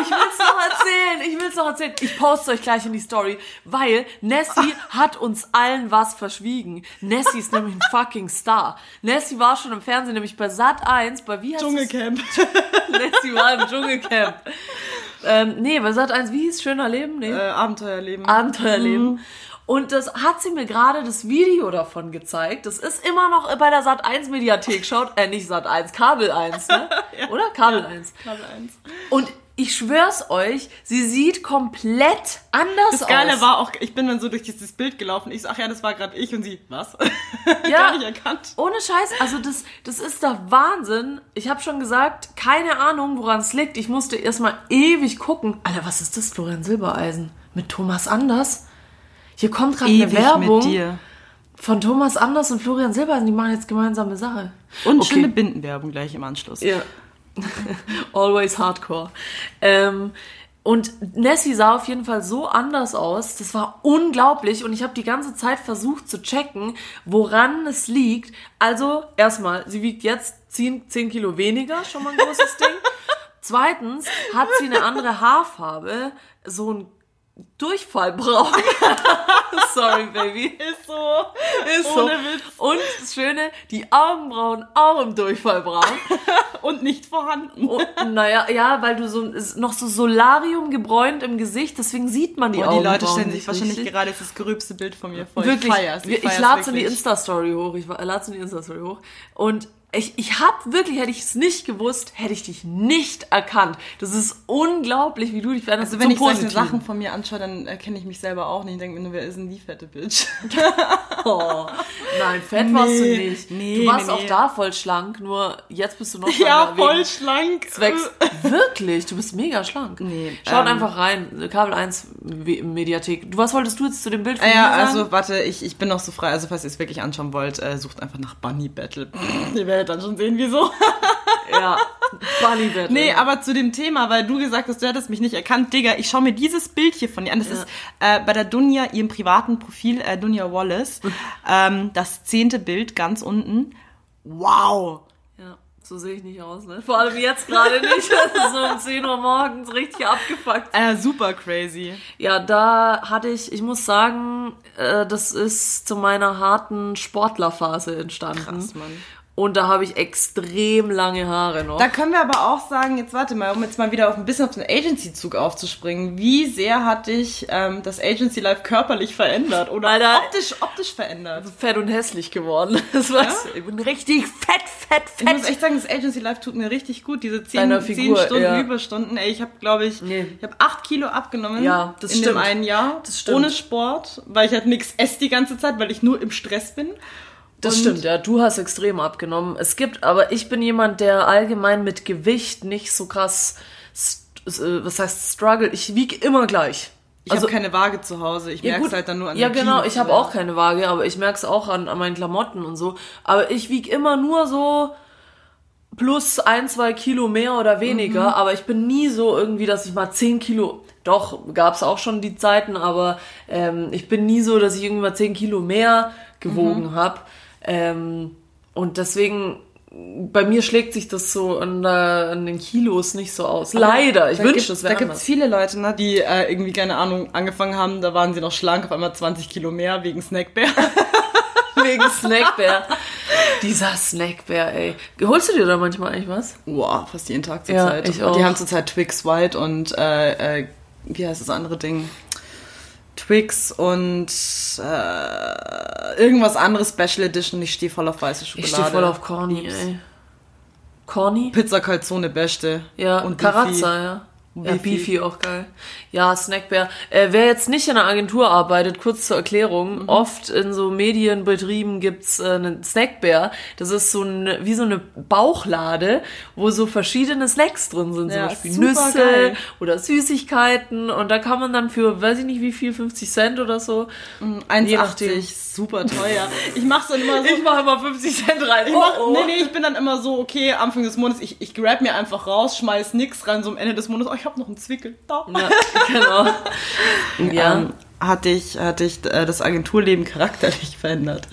ich will's noch erzählen. Ich will's noch erzählen. Ich poste euch gleich in die Story, weil Nessie hat uns allen was verschwiegen. Nessie ist nämlich ein fucking Star. Nessie war schon im Fernsehen, nämlich bei Sat 1, bei wie heißt es? Dschungelcamp. Nessie war im Dschungelcamp. Ähm, nee, bei Sat 1, wie hieß Schöner Leben? Nee. äh, Abenteuerleben. Abenteuerleben. Und das hat sie mir gerade das Video davon gezeigt. Das ist immer noch bei der Sat 1 Mediathek. Schaut, äh, nicht Sat 1, Kabel 1, ne? Oder? Kabel 1. Kabel 1. Und ich schwör's euch, sie sieht komplett anders Das Geile aus. war auch, ich bin dann so durch dieses Bild gelaufen. Ich so, ach ja, das war gerade ich und sie, was? Ja. Gar nicht erkannt. Ohne Scheiß, also das, das ist der Wahnsinn. Ich habe schon gesagt, keine Ahnung, woran es liegt. Ich musste erstmal ewig gucken. Alter, was ist das, Florian Silbereisen? Mit Thomas Anders? Hier kommt gerade eine Werbung von Thomas Anders und Florian Silbereisen. Die machen jetzt gemeinsame Sache. Und Okay. schöne Bindenwerbung gleich im Anschluss. Ja. Always hardcore. Ähm, und Nessie sah auf jeden Fall so anders aus. Das war unglaublich. Und ich habe die ganze Zeit versucht zu checken, woran es liegt. Also, erstmal, sie wiegt jetzt 10, 10 Kilo weniger, schon mal ein großes Ding. Zweitens hat sie eine andere Haarfarbe, so ein Durchfallbraun. Sorry, Baby. Ist so. Ist Ohne so. Witz. Und das Schöne, die Augenbrauen auch im Durchfallbraun. Und nicht vorhanden. Und, naja, ja, weil du so noch so Solarium gebräunt im Gesicht, deswegen sieht man die Boah, die Augenbrauen. Leute stellen sich wahrscheinlich richtig. gerade das gerübste Bild von mir vor. Wirklich, Ich feier's. ich, ich lade in die. Insta-Story hoch. Ich lade in die Insta-Story hoch. Und ich, ich habe wirklich, hätte ich es nicht gewusst, hätte ich dich nicht erkannt. Das ist unglaublich, wie du dich veränderst. Also wenn ich zum solche Positiven. Sachen von mir anschaue, dann erkenne ich mich selber auch nicht. Ich denke mir nur, wer ist denn die fette Bitch? Oh, nein, fett warst du Nee, nicht. nee, du warst nee, auch nee. da voll schlank, nur jetzt bist du noch ja, voll schlank. Zwecks. Wirklich, du bist mega schlank. Nee, Schaut ähm, einfach rein, Kabel 1 We- Mediathek. Du, was wolltest du jetzt zu dem Bild von ja, mir sagen? also warte, ich, ich bin noch so frei. Also falls ihr es wirklich anschauen wollt, äh, sucht einfach nach Bunny Battle. ihr werdet dann schon sehen, wieso. Ja, Bunny Battle. Nee, aber zu dem Thema, weil du gesagt hast, du hättest mich nicht erkannt. Digga, ich schaue mir dieses Bild hier von dir an. Das ist äh, bei der Dunja, ihrem privaten Profil, äh, Dunja Wallace, ähm, das zehnte Bild ganz unten. Wow. Ja, so sehe ich nicht aus, ne? Vor allem jetzt gerade nicht. so um 10 Uhr morgens richtig abgefuckt. Äh, super crazy. Ja, da hatte ich, ich muss sagen, äh, das ist zu meiner harten Sportlerphase entstanden. Krass, Mann. Und da habe ich extrem lange Haare noch. Da können wir aber auch sagen, jetzt warte mal, um jetzt mal wieder auf ein bisschen auf den Agency-Zug aufzuspringen. Wie sehr hat dich ähm, das Agency-Life körperlich verändert oder Alter. optisch, optisch verändert? fett und hässlich geworden. Das war's. Ich bin richtig fett, fett, Ich muss fett. echt sagen, das Agency Life tut mir richtig gut. Diese Deiner 10, Figur, 10 Stunden ja. Überstunden. Ey, ich habe, glaube ich, Nee. ich habe 8 Kilo abgenommen Ja, das in stimmt. dem einen Jahr. Das stimmt. Ohne Sport, weil ich halt nichts esse die ganze Zeit, weil ich nur im Stress bin. Das Und- stimmt, ja. Du hast extrem abgenommen. Es gibt, aber ich bin jemand, der allgemein mit Gewicht nicht so krass, äh, was heißt struggle. Ich wiege immer gleich. Ich habe keine Waage zu Hause. Ich merke es halt dann nur an Ja, genau. Kilos, Ich habe auch keine Waage, aber ich merke es auch an, an meinen Klamotten und so. Aber ich wiege immer nur so plus ein, zwei Kilo mehr oder weniger. Mhm. Aber ich bin nie so irgendwie, dass ich mal zehn Kilo. Doch, gab es auch schon die Zeiten, aber ähm, ich bin nie so, dass ich irgendwie mal zehn Kilo mehr gewogen Mhm. hab. Ähm, und deswegen, bei mir schlägt sich das so an, an den Kilos nicht so aus. Leider. Ich gibt- es wäre Da gibt es viele Leute, ne, die äh, irgendwie, keine Ahnung, angefangen haben, da waren sie noch schlank, auf einmal 20 Kilo mehr wegen Snackbär. Wegen Snackbär. Dieser Snackbär, ey. Holst du dir da manchmal eigentlich was? Wow, fast jeden Tag zur Ja, Zeit. ich auch. Die haben zurzeit Twix White und äh, äh, wie heißt das andere Ding? Twix und äh, irgendwas anderes Special Edition. Ich stehe voll auf weiße Ich Schokolade. stehe voll auf Corny, ey. Corny? Pizza Calzone Beste. Ja, und. Carazza, ja. Ja, Beefy. Beefy auch geil. Ja, Snackbär. Äh, wer jetzt nicht in einer Agentur arbeitet, kurz zur Erklärung, Mhm. oft in so Medienbetrieben gibt's äh, einen Snackbär. Das ist so ein, wie so eine Bauchlade, wo so verschiedene Snacks drin sind. Zum Ja, Beispiel Nüsse geil. oder Süßigkeiten. Und da kann man dann für, weiß ich nicht wie viel, 50 Cent oder so. Nachdem. 1,80, super teuer. Ich mach's dann immer so. Ich mache immer 50 Cent rein. Ich mach, Nee, nee, ich bin dann immer so, okay, Anfang des Monats, ich, ich grab mir einfach raus, schmeiß nix rein, so am Ende des Monats, oh, ich hab noch einen Zwickel. Da. Ja, genau. ja. Ähm, hat dich, hat dich äh, das Agenturleben charakterlich verändert?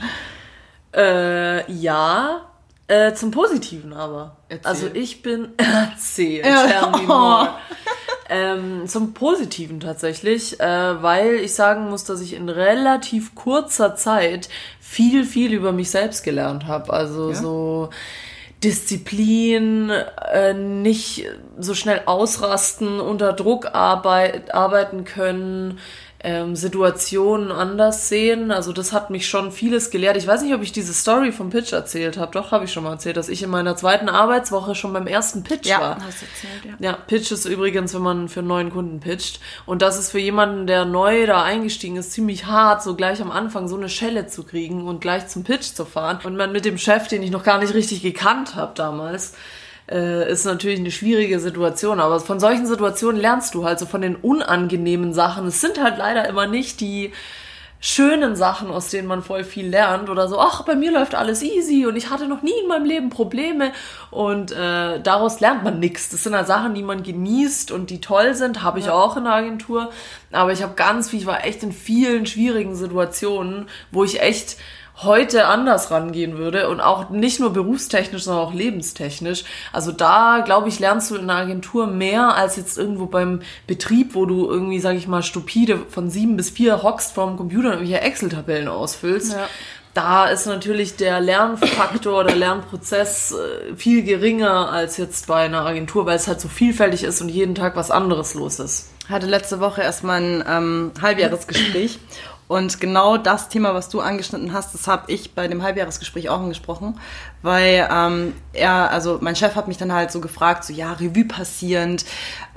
Äh, ja, äh, zum Positiven aber. Erzähl. Also ich bin... Erzähl, Ja. tell me more. Ähm, zum Positiven tatsächlich, äh, weil ich sagen muss, dass ich in relativ kurzer Zeit viel, viel über mich selbst gelernt habe. Also Ja? so Disziplin, äh, nicht so schnell ausrasten, unter Druck arbeit, arbeiten können, ähm, Situationen anders sehen. Also das hat mich schon vieles gelehrt. Ich weiß nicht, ob ich diese Story vom Pitch erzählt habe. Doch, habe ich schon mal erzählt, dass ich in meiner zweiten Arbeitswoche schon beim ersten Pitch war. hast du erzählt, ja. Ja, Pitch ist übrigens, wenn man für einen neuen Kunden pitcht. Und das ist für jemanden, der neu da eingestiegen ist, ziemlich hart, so gleich am Anfang so eine Schelle zu kriegen und gleich zum Pitch zu fahren. Und man mit dem Chef, den ich noch gar nicht richtig gekannt habe damals, äh, ist natürlich eine schwierige Situation. Aber von solchen Situationen lernst du halt so von den unangenehmen Sachen. Es sind halt leider immer nicht die schönen Sachen, aus denen man voll viel lernt oder so, ach, bei mir läuft alles easy und ich hatte noch nie in meinem Leben Probleme und äh, daraus lernt man nichts. Das sind halt Sachen, die man genießt und die toll sind, habe ich auch in der Agentur, aber ich habe ganz viel, ich war echt in vielen schwierigen Situationen, wo ich echt heute anders rangehen würde und auch nicht nur berufstechnisch, sondern auch lebenstechnisch. Also da, glaube ich, lernst du in der Agentur mehr als jetzt irgendwo beim Betrieb, wo du irgendwie, sage ich mal, stupide von sieben bis vier hockst vorm Computer und irgendwelche Excel-Tabellen ausfüllst. Ja. Da ist natürlich der Lernfaktor, der Lernprozess äh, viel geringer als jetzt bei einer Agentur, weil es halt so vielfältig ist und jeden Tag was anderes los ist. hatte letzte Woche erstmal ein ähm, Halbjahresgespräch. Und genau das Thema, was du angeschnitten hast, das habe ich bei dem Halbjahresgespräch auch angesprochen, weil ähm, er, also mein Chef hat mich dann halt so gefragt, so ja, Revue passierend,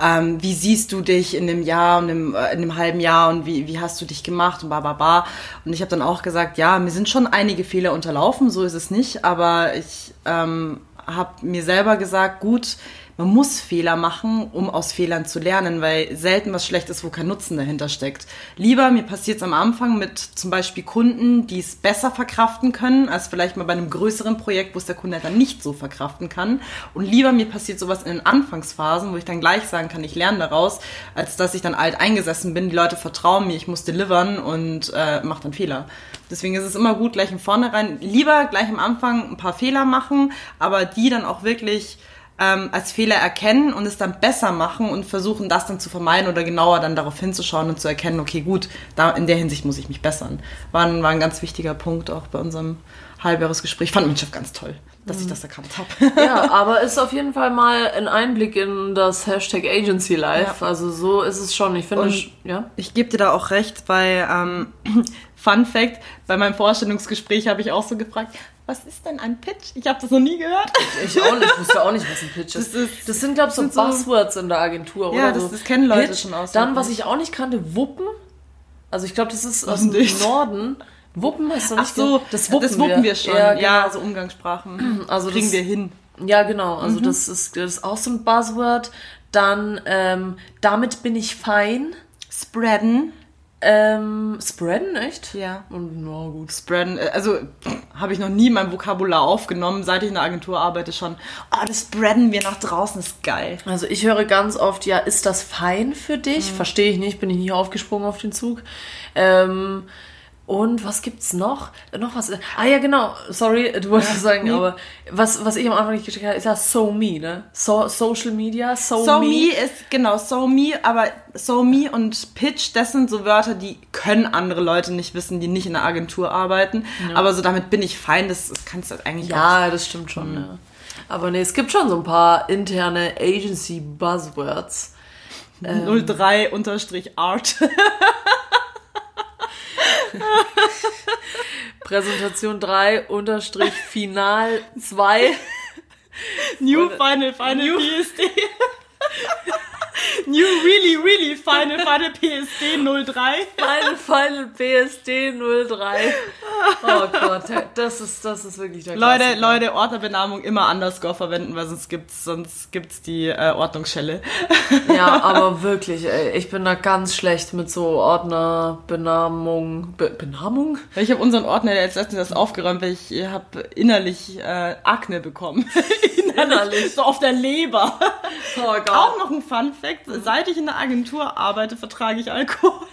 ähm, wie siehst du dich in dem Jahr und im, äh, in dem halben Jahr und wie, wie hast du dich gemacht und ba. Und ich habe dann auch gesagt, ja, mir sind schon einige Fehler unterlaufen, so ist es nicht, aber ich ähm, habe mir selber gesagt, gut, man muss Fehler machen, um aus Fehlern zu lernen, weil selten was schlecht ist, wo kein Nutzen dahinter steckt. Lieber, mir passiert es am Anfang mit zum Beispiel Kunden, die es besser verkraften können, als vielleicht mal bei einem größeren Projekt, wo es der Kunde dann nicht so verkraften kann. Und lieber, mir passiert sowas in den Anfangsphasen, wo ich dann gleich sagen kann, ich lerne daraus, als dass ich dann alt eingesessen bin, die Leute vertrauen mir, ich muss delivern und äh, mache dann Fehler. Deswegen ist es immer gut, gleich im Vornherein, lieber gleich am Anfang ein paar Fehler machen, aber die dann auch wirklich ähm, als Fehler erkennen und es dann besser machen und versuchen, das dann zu vermeiden oder genauer dann darauf hinzuschauen und zu erkennen, okay, gut, da in der Hinsicht muss ich mich bessern. War ein, war ein ganz wichtiger Punkt auch bei unserem Halbjahresgespräch. Fand mein Chef ganz toll, dass ich das erkannt habe. Ja, aber ist auf jeden Fall mal ein Einblick in das Hashtag Agency Life. Ja. Also so ist es schon. Ich finde, ja. Ich gebe dir da auch recht, weil, ähm, Fun Fact, bei meinem Vorstellungsgespräch habe ich auch so gefragt, was ist denn ein Pitch? Ich habe das noch nie gehört. Ich auch nicht, wusste auch nicht, was ein Pitch ist. Das ist- das sind, glaube ich, so so- Buzzwords in der Agentur, Ja, oder? das- so. das kennen Leute Pitch. schon auswendig. Dann, was ich auch nicht kannte, Wuppen. Also ich glaube, das ist aus dem? Norden. Wuppen ist doch Ach nicht so, das wuppen, das wuppen wir, schon. Ja, Ja, genau. so Umgangssprachen. Also kriegen das- wir hin. Ja, genau. Mhm. Also das, ist, das ist auch so ein Buzzword. Dann, ähm, damit bin ich fein. Spreaden. Ähm, spreaden, echt? Ja. Und, na gut. Spreaden, äh, also habe ich noch nie in meinem Vokabular aufgenommen, seit ich in der Agentur arbeite schon. Oh, das spreaden wir nach draußen, ist geil. Also ich höre ganz oft, ja, ist das fein für dich? Mhm. Verstehe ich nicht, bin ich nie aufgesprungen auf den Zug. Ähm, und was gibt's noch? Noch was? Ah ja, genau. Sorry, du wolltest sagen, nee. aber was, was ich am Anfang nicht gecheckt habe, ist ja So Me, ne? So, Social Media, So, So Me. me ist, genau, so me, aber so me und pitch, das sind so Wörter, die können andere Leute nicht wissen, die nicht in der Agentur arbeiten. Aber so damit bin ich fein, das, das kannst du eigentlich auch Ja, das stimmt schon, ja. Aber nee, es gibt schon so ein paar interne Agency-Buzzwords. 03 unterstrich Art. Präsentation 3 unterstrich Final 2. New Final Final PSD. New Really Really Final Final PSD 03. Final Final PSD 03. Oh Gott, das ist, das ist wirklich der Leute, Klassiker. Leute, Ordnerbenamung immer underscore verwenden, weil sonst gibt's, sonst gibt's die äh, Ordnungsschelle. Ja, aber wirklich, ey, ich bin da ganz schlecht mit so Ordnerbenamung. Be Benamung? Ich habe unseren Ordner jetzt letztens erst aufgeräumt, weil ich habe innerlich äh, Akne bekommen. Innerlich. so auf der Leber. Oh Gott. Auch noch ein Fun Fact, seit ich in der Agentur arbeite, vertrage ich Alkohol.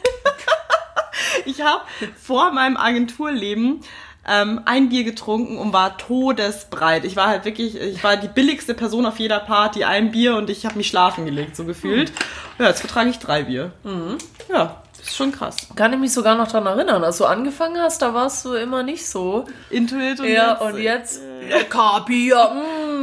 ich habe vor meinem Agenturleben ähm, ein Bier getrunken und war todesbreit. Ich war halt wirklich, ich war die billigste Person auf jeder Party, ein Bier und ich habe mich schlafen gelegt, so gefühlt. Ja, jetzt vertrage ich drei Bier. Ja, das ist schon krass. Kann ich mich sogar noch dran erinnern. Als du angefangen hast, da warst du immer nicht so. Intuit und Ja, jetzt, und jetzt. Lecker Bier.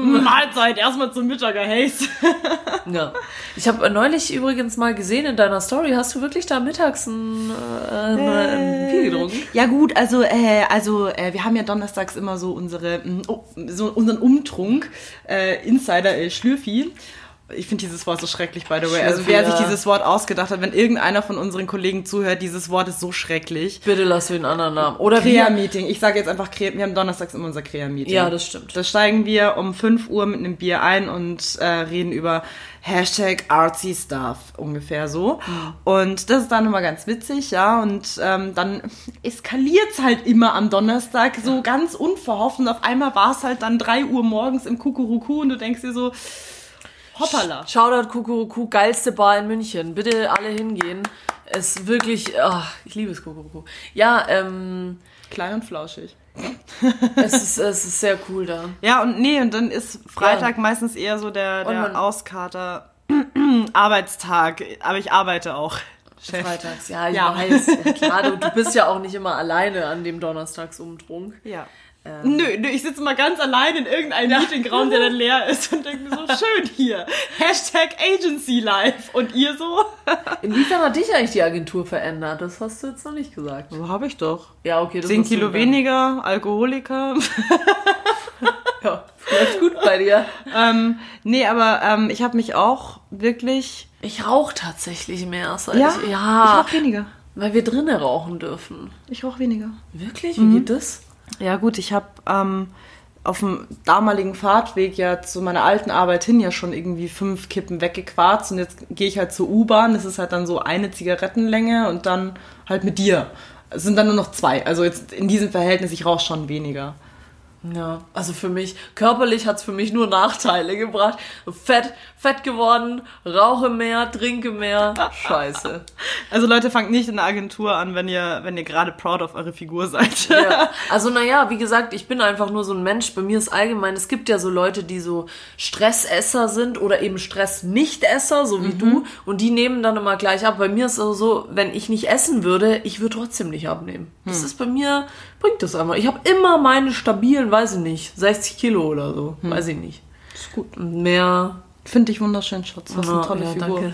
Mm. Mahlzeit, erstmal zum Mittager, Haze. Ja. Ich habe neulich übrigens mal gesehen in deiner Story, hast du wirklich da mittags ein, äh, ein Bier getrunken? Ja gut, also äh, also äh, wir haben ja donnerstags immer so unsere mh, oh, so unseren Umtrunk äh, Insider äh, Schlürfi. Ich finde dieses Wort so schrecklich, by the way. Also wer sich dieses Wort ausgedacht hat, wenn irgendeiner von unseren Kollegen zuhört, dieses Wort ist so schrecklich. Bitte lass du den anderen Namen. Oder wir. Krea-Meeting. Ich sage jetzt einfach Krea. Wir haben donnerstags immer unser Krea-Meeting. Ja, das stimmt. Da steigen wir um 5 Uhr mit einem Bier ein und äh, reden über Hashtag artsy stuff, ungefähr so. Und das ist dann immer ganz witzig, ja. Und ähm, dann eskaliert's halt immer am Donnerstag so ganz unverhofft. Und auf einmal war es halt dann 3 Uhr morgens im Kukuruku und du denkst dir so, hoppala. Shoutout Kukuruku, geilste Bar in München. Bitte alle hingehen. Es ist wirklich, ach, ich liebe es Kukuruku. Ja, ähm, Klein und flauschig. es ist, es ist sehr cool da. Ja, und nee, und dann ist Freitag meistens eher so der, der Auskater Arbeitstag. Aber ich arbeite auch. Chef. Freitags, ja, ich Ja. weiß. Ja, klar, du, du bist ja auch nicht immer alleine an dem Donnerstagsumtrunk. Ja. Nö, nö, ich sitze mal ganz allein in irgendeinem Meetingraum, der dann leer ist und denke mir so, schön hier. Hashtag Agency Life. Und ihr so? Inwiefern hat dich eigentlich die Agentur verändert? Das hast du jetzt noch nicht gesagt. So habe ich doch. Ja, okay. Das 10 hast du Kilo weniger, Alkoholiker. Ja, läuft gut bei dir. ähm, nee, aber ähm, ich habe mich auch wirklich... Ich rauche tatsächlich mehr. Seit Ja? ich, Ich ja rauche weniger. weil wir drinnen rauchen dürfen. Ich rauche weniger. Wirklich? Wie geht das? Ja gut, ich habe ähm, auf dem damaligen Fahrtweg ja zu meiner alten Arbeit hin ja schon irgendwie fünf Kippen weggequarzt und jetzt gehe ich halt zur U-Bahn. Das ist halt dann so eine Zigarettenlänge und dann halt mit dir. Es sind dann nur noch zwei. Also jetzt in diesem Verhältnis, ich rauche schon weniger. Ja, also für mich, körperlich hat's für mich nur Nachteile gebracht. Fett, fett geworden, rauche mehr, trinke mehr. Scheiße. Also Leute, fangt nicht in der Agentur an, wenn ihr, wenn ihr gerade proud auf eure Figur seid. Ja. Also naja, wie gesagt, ich bin einfach nur so ein Mensch. Bei mir ist allgemein, es gibt ja so Leute, die so Stressesser sind oder eben Stress-Nicht-Esser, so wie du. Und die nehmen dann immer gleich ab. Bei mir ist es also so, wenn ich nicht essen würde, ich würde trotzdem nicht abnehmen. Das ist bei mir, bringt das einfach. Ich habe immer meine stabilen, weiß ich nicht, 60 Kilo oder so. Weiß ich nicht. Ist gut. Und mehr Finde ich wunderschön, Schatz. Was eine tolle ja, Figur.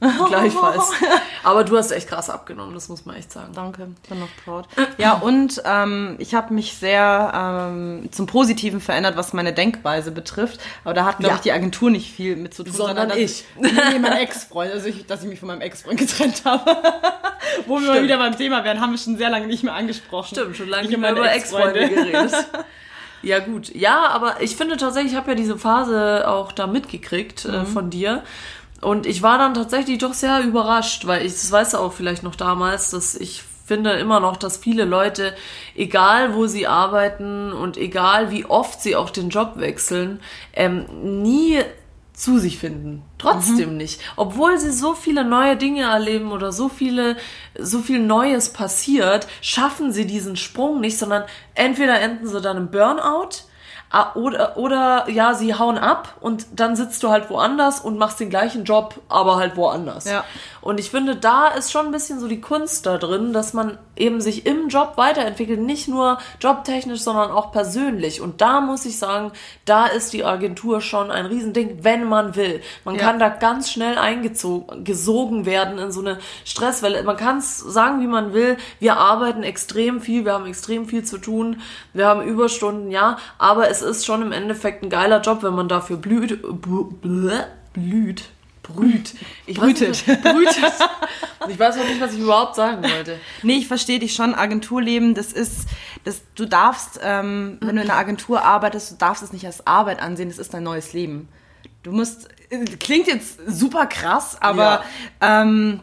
Danke. Gleichfalls. Aber du hast echt krass abgenommen, das muss man echt sagen. Danke, bin noch proud. Ja, und ähm, ich habe mich sehr ähm, zum Positiven verändert, was meine Denkweise betrifft. Aber da hat, glaube Ja. ich, die Agentur nicht viel mit zu tun. Sondern dass ich. Nee, mein Ex-Freund, also ich, dass ich mich von meinem Ex-Freund getrennt habe. Wo wir mal wieder beim Thema wären, haben wir schon sehr lange nicht mehr angesprochen. Stimmt, schon lange Ich nicht mehr über Ex-Freunde Ex-Freunde. geredet. Ja, gut. Ja, aber ich finde tatsächlich, ich habe ja diese Phase auch da mitgekriegt Mhm. äh, von dir. Und ich war dann tatsächlich doch sehr überrascht, weil ich, das weißt du auch vielleicht noch damals, dass ich finde immer noch, dass viele Leute, egal wo sie arbeiten und egal wie oft sie auch den Job wechseln, ähm, nie zu sich finden. Trotzdem nicht. Obwohl sie so viele neue Dinge erleben oder so viele, so viel Neues passiert, schaffen sie diesen Sprung nicht, sondern entweder enden sie dann im Burnout oder, oder ja, sie hauen ab und dann sitzt du halt woanders und machst den gleichen Job, aber halt woanders. Ja. Und ich finde, da ist schon ein bisschen so die Kunst da drin, dass man eben sich im Job weiterentwickelt, nicht nur jobtechnisch, sondern auch persönlich. Und da muss ich sagen, da ist die Agentur schon ein Riesending, wenn man will. Man Ja. kann da ganz schnell eingezogen werden in so eine Stresswelle. Man kann es sagen, wie man will. Wir arbeiten extrem viel, wir haben extrem viel zu tun, wir haben Überstunden, ja, aber es ist schon im Endeffekt ein geiler Job, wenn man dafür blüht, blüht, brüht. Ich weiß nicht, Brütet. brütet. Ich weiß auch nicht, was ich überhaupt sagen wollte. Nee, ich verstehe dich schon. Agenturleben, das ist, das, du darfst, ähm, wenn du in einer Agentur arbeitest, du darfst es nicht als Arbeit ansehen, das ist dein neues Leben. Du musst, äh, klingt jetzt super krass, aber ähm,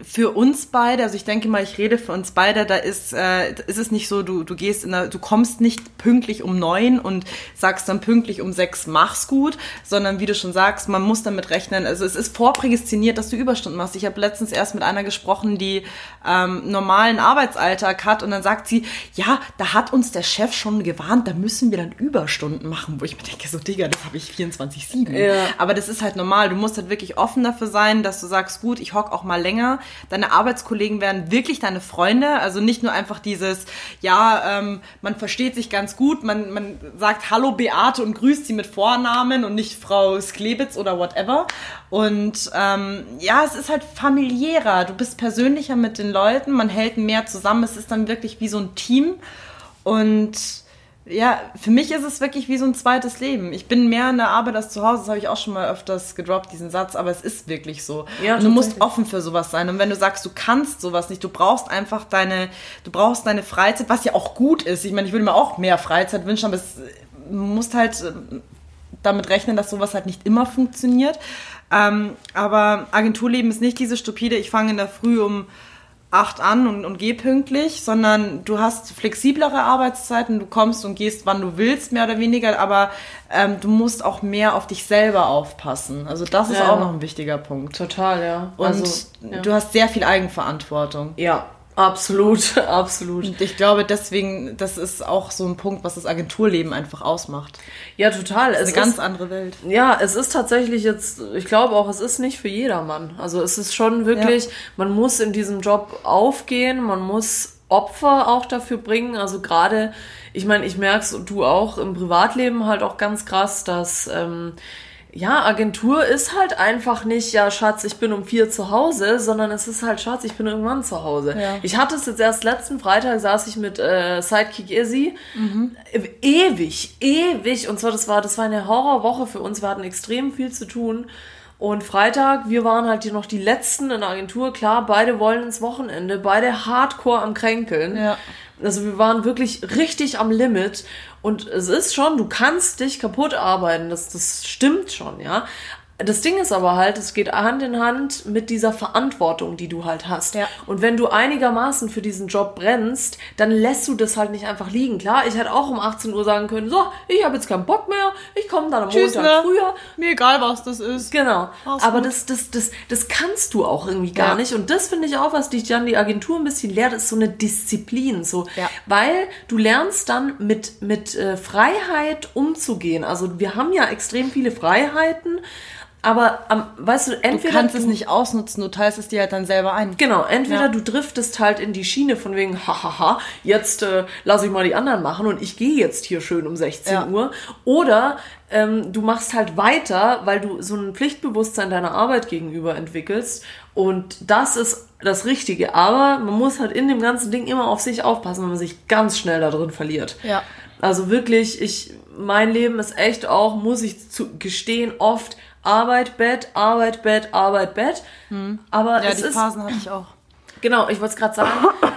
für uns beide, also ich denke mal, ich rede für uns beide, da ist, äh, ist es nicht so, du, du gehst in der, du kommst nicht pünktlich um neun und sagst dann pünktlich um sechs, mach's gut, sondern wie du schon sagst, man muss damit rechnen, also es ist vorprädestiniert, dass du Überstunden machst. Ich habe letztens erst mit einer gesprochen, die ähm, normalen Arbeitsalltag hat und dann sagt sie, ja, da hat uns der Chef schon gewarnt, da müssen wir dann Überstunden machen, wo ich mir denke, so Digga, das habe ich 24-7. Ja. Aber das ist halt normal, du musst halt wirklich offen dafür sein, dass du sagst, gut, ich hock auch mal länger, deine Arbeitskollegen werden wirklich deine Freunde, also nicht nur einfach dieses, ja, ähm, man versteht sich ganz gut, man, man sagt Hallo Beate und grüßt sie mit Vornamen und nicht Frau Sklebitz oder whatever. Und ähm, ja, es ist halt familiärer, du bist persönlicher mit den Leuten, man hält mehr zusammen, es ist dann wirklich wie so ein Team. Und ja, für mich ist es wirklich wie so ein zweites Leben. Ich bin mehr in der Arbeit als zu Hause. Das habe ich auch schon mal öfters gedroppt, diesen Satz. Aber es ist wirklich so. Ja, und du musst offen für sowas sein. Und wenn du sagst, du kannst sowas nicht, du brauchst einfach deine, du brauchst deine Freizeit, was ja auch gut ist. Ich meine, ich würde mir auch mehr Freizeit wünschen, aber es du musst halt äh, damit rechnen, dass sowas halt nicht immer funktioniert. Ähm, aber Agenturleben ist nicht diese stupide, ich fange in der Früh um acht an und, und gehe pünktlich, sondern du hast flexiblere Arbeitszeiten, du kommst und gehst, wann du willst, mehr oder weniger, aber ähm, du musst auch mehr auf dich selber aufpassen. Also das ist Ja. auch noch ein wichtiger Punkt. Total, ja. Und also, ja. du hast sehr viel Eigenverantwortung. ja, absolut, absolut. Und ich glaube, deswegen, das ist auch so ein Punkt, was das Agenturleben einfach ausmacht. Ja, total. Das Es ist eine ganz ist, andere Welt. ja, es ist tatsächlich jetzt, ich glaube auch, es ist nicht für jedermann. Also es ist schon wirklich, man muss in diesem Job aufgehen, man muss Opfer auch dafür bringen. Also gerade, ich meine, ich merk's und du auch im Privatleben halt auch ganz krass, dass ähm, ja, Agentur ist halt einfach nicht, ja, Schatz, ich bin um vier zu Hause, sondern es ist halt, Schatz, ich bin irgendwann zu Hause. Ja. Ich hatte es jetzt erst letzten Freitag, saß ich mit äh, Sidekick Izzy. Ewig, ewig. Und zwar, das war, das war eine Horrorwoche für uns. Wir hatten extrem viel zu tun. Und Freitag, wir waren halt hier noch die Letzten in der Agentur. Klar, beide wollen ins Wochenende, beide hardcore am Kränkeln. Ja. Also wir waren wirklich richtig am Limit. Und es ist schon, du kannst dich kaputt arbeiten. Das, das stimmt schon, ja. Das Ding ist aber halt, es geht Hand in Hand mit dieser Verantwortung, die du halt hast. Ja. Und wenn du einigermaßen für diesen Job brennst, dann lässt du das halt nicht einfach liegen. Klar, ich hätte auch um 18 Uhr sagen können, so, ich habe jetzt keinen Bock mehr, ich komme dann am Tschüss, Montag ne? früher. Mir egal, was das ist. Genau. Alles Aber gut. das, das, das, das kannst du auch irgendwie gar Ja. nicht. Und das finde ich auch, was dich dann die Agentur ein bisschen lehrt, ist so eine Disziplin. So, Ja. Weil du lernst dann mit, mit äh, Freiheit umzugehen. Also wir haben ja extrem viele Freiheiten, aber am, weißt du, Du entweder kannst es nicht ausnutzen, du teilst es dir halt dann selber ein. Genau, entweder Ja. du driftest halt in die Schiene von wegen, hahaha, jetzt äh, lasse ich mal die anderen machen und ich gehe jetzt hier schön um 16 Ja. Uhr. Oder ähm, du machst halt weiter, weil du so ein Pflichtbewusstsein deiner Arbeit gegenüber entwickelst. Und das ist das Richtige. Aber man muss halt in dem ganzen Ding immer auf sich aufpassen, wenn man sich ganz schnell da drin verliert. Ja. Also wirklich, ich, mein Leben ist echt auch, muss ich zu gestehen, oft Arbeit, Bett, Arbeit, Bett, Arbeit, Bett. Aber Hm. Ja, es die ist, Phasen hatte ich auch. Genau, ich wollte es gerade sagen,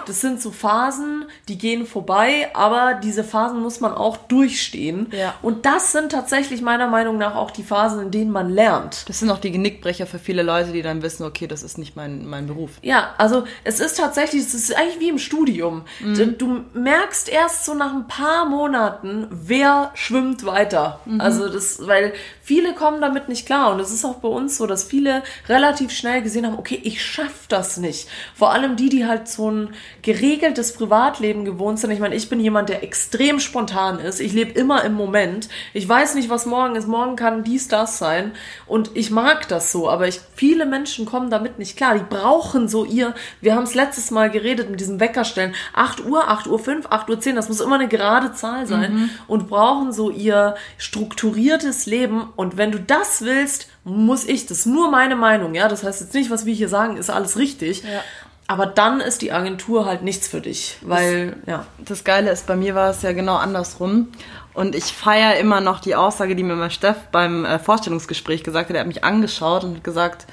das sind so Phasen, die gehen vorbei, aber diese Phasen muss man auch durchstehen. Ja. Und das sind tatsächlich meiner Meinung nach auch die Phasen, in denen man lernt. Das sind auch die Genickbrecher für viele Leute, die dann wissen, okay, das ist nicht mein, mein Beruf. Ja, also es ist tatsächlich, es ist eigentlich wie im Studium. Du, du merkst erst so nach ein paar Monaten, wer schwimmt weiter. Also das, weil viele kommen damit nicht klar und es ist auch bei uns so, dass viele relativ schnell gesehen haben, okay, ich schaff das nicht. Vor allem die, die halt so ein geregeltes Privatleben gewohnt sind. Ich meine, ich bin jemand, der extrem spontan ist. Ich lebe immer im Moment. Ich weiß nicht, was morgen ist. Morgen kann dies, das sein. Und ich mag das so. Aber ich, viele Menschen kommen damit nicht klar. Die brauchen so ihr, wir haben es letztes Mal geredet mit diesem Weckerstellen. 8 Uhr, 8 Uhr 5, 8 Uhr 10. Das muss immer eine gerade Zahl sein. Und brauchen so ihr strukturiertes Leben. Und wenn du das willst, muss ich, das ist nur meine Meinung, ja. Das heißt jetzt nicht, was wir hier sagen, ist alles richtig. Ja. Aber dann ist die Agentur halt nichts für dich, weil, ja. Das Geile ist, bei mir war es ja genau andersrum. Und ich feiere immer noch die Aussage, die mir mein Steff beim äh, Vorstellungsgespräch gesagt hat. Er hat mich angeschaut und gesagt,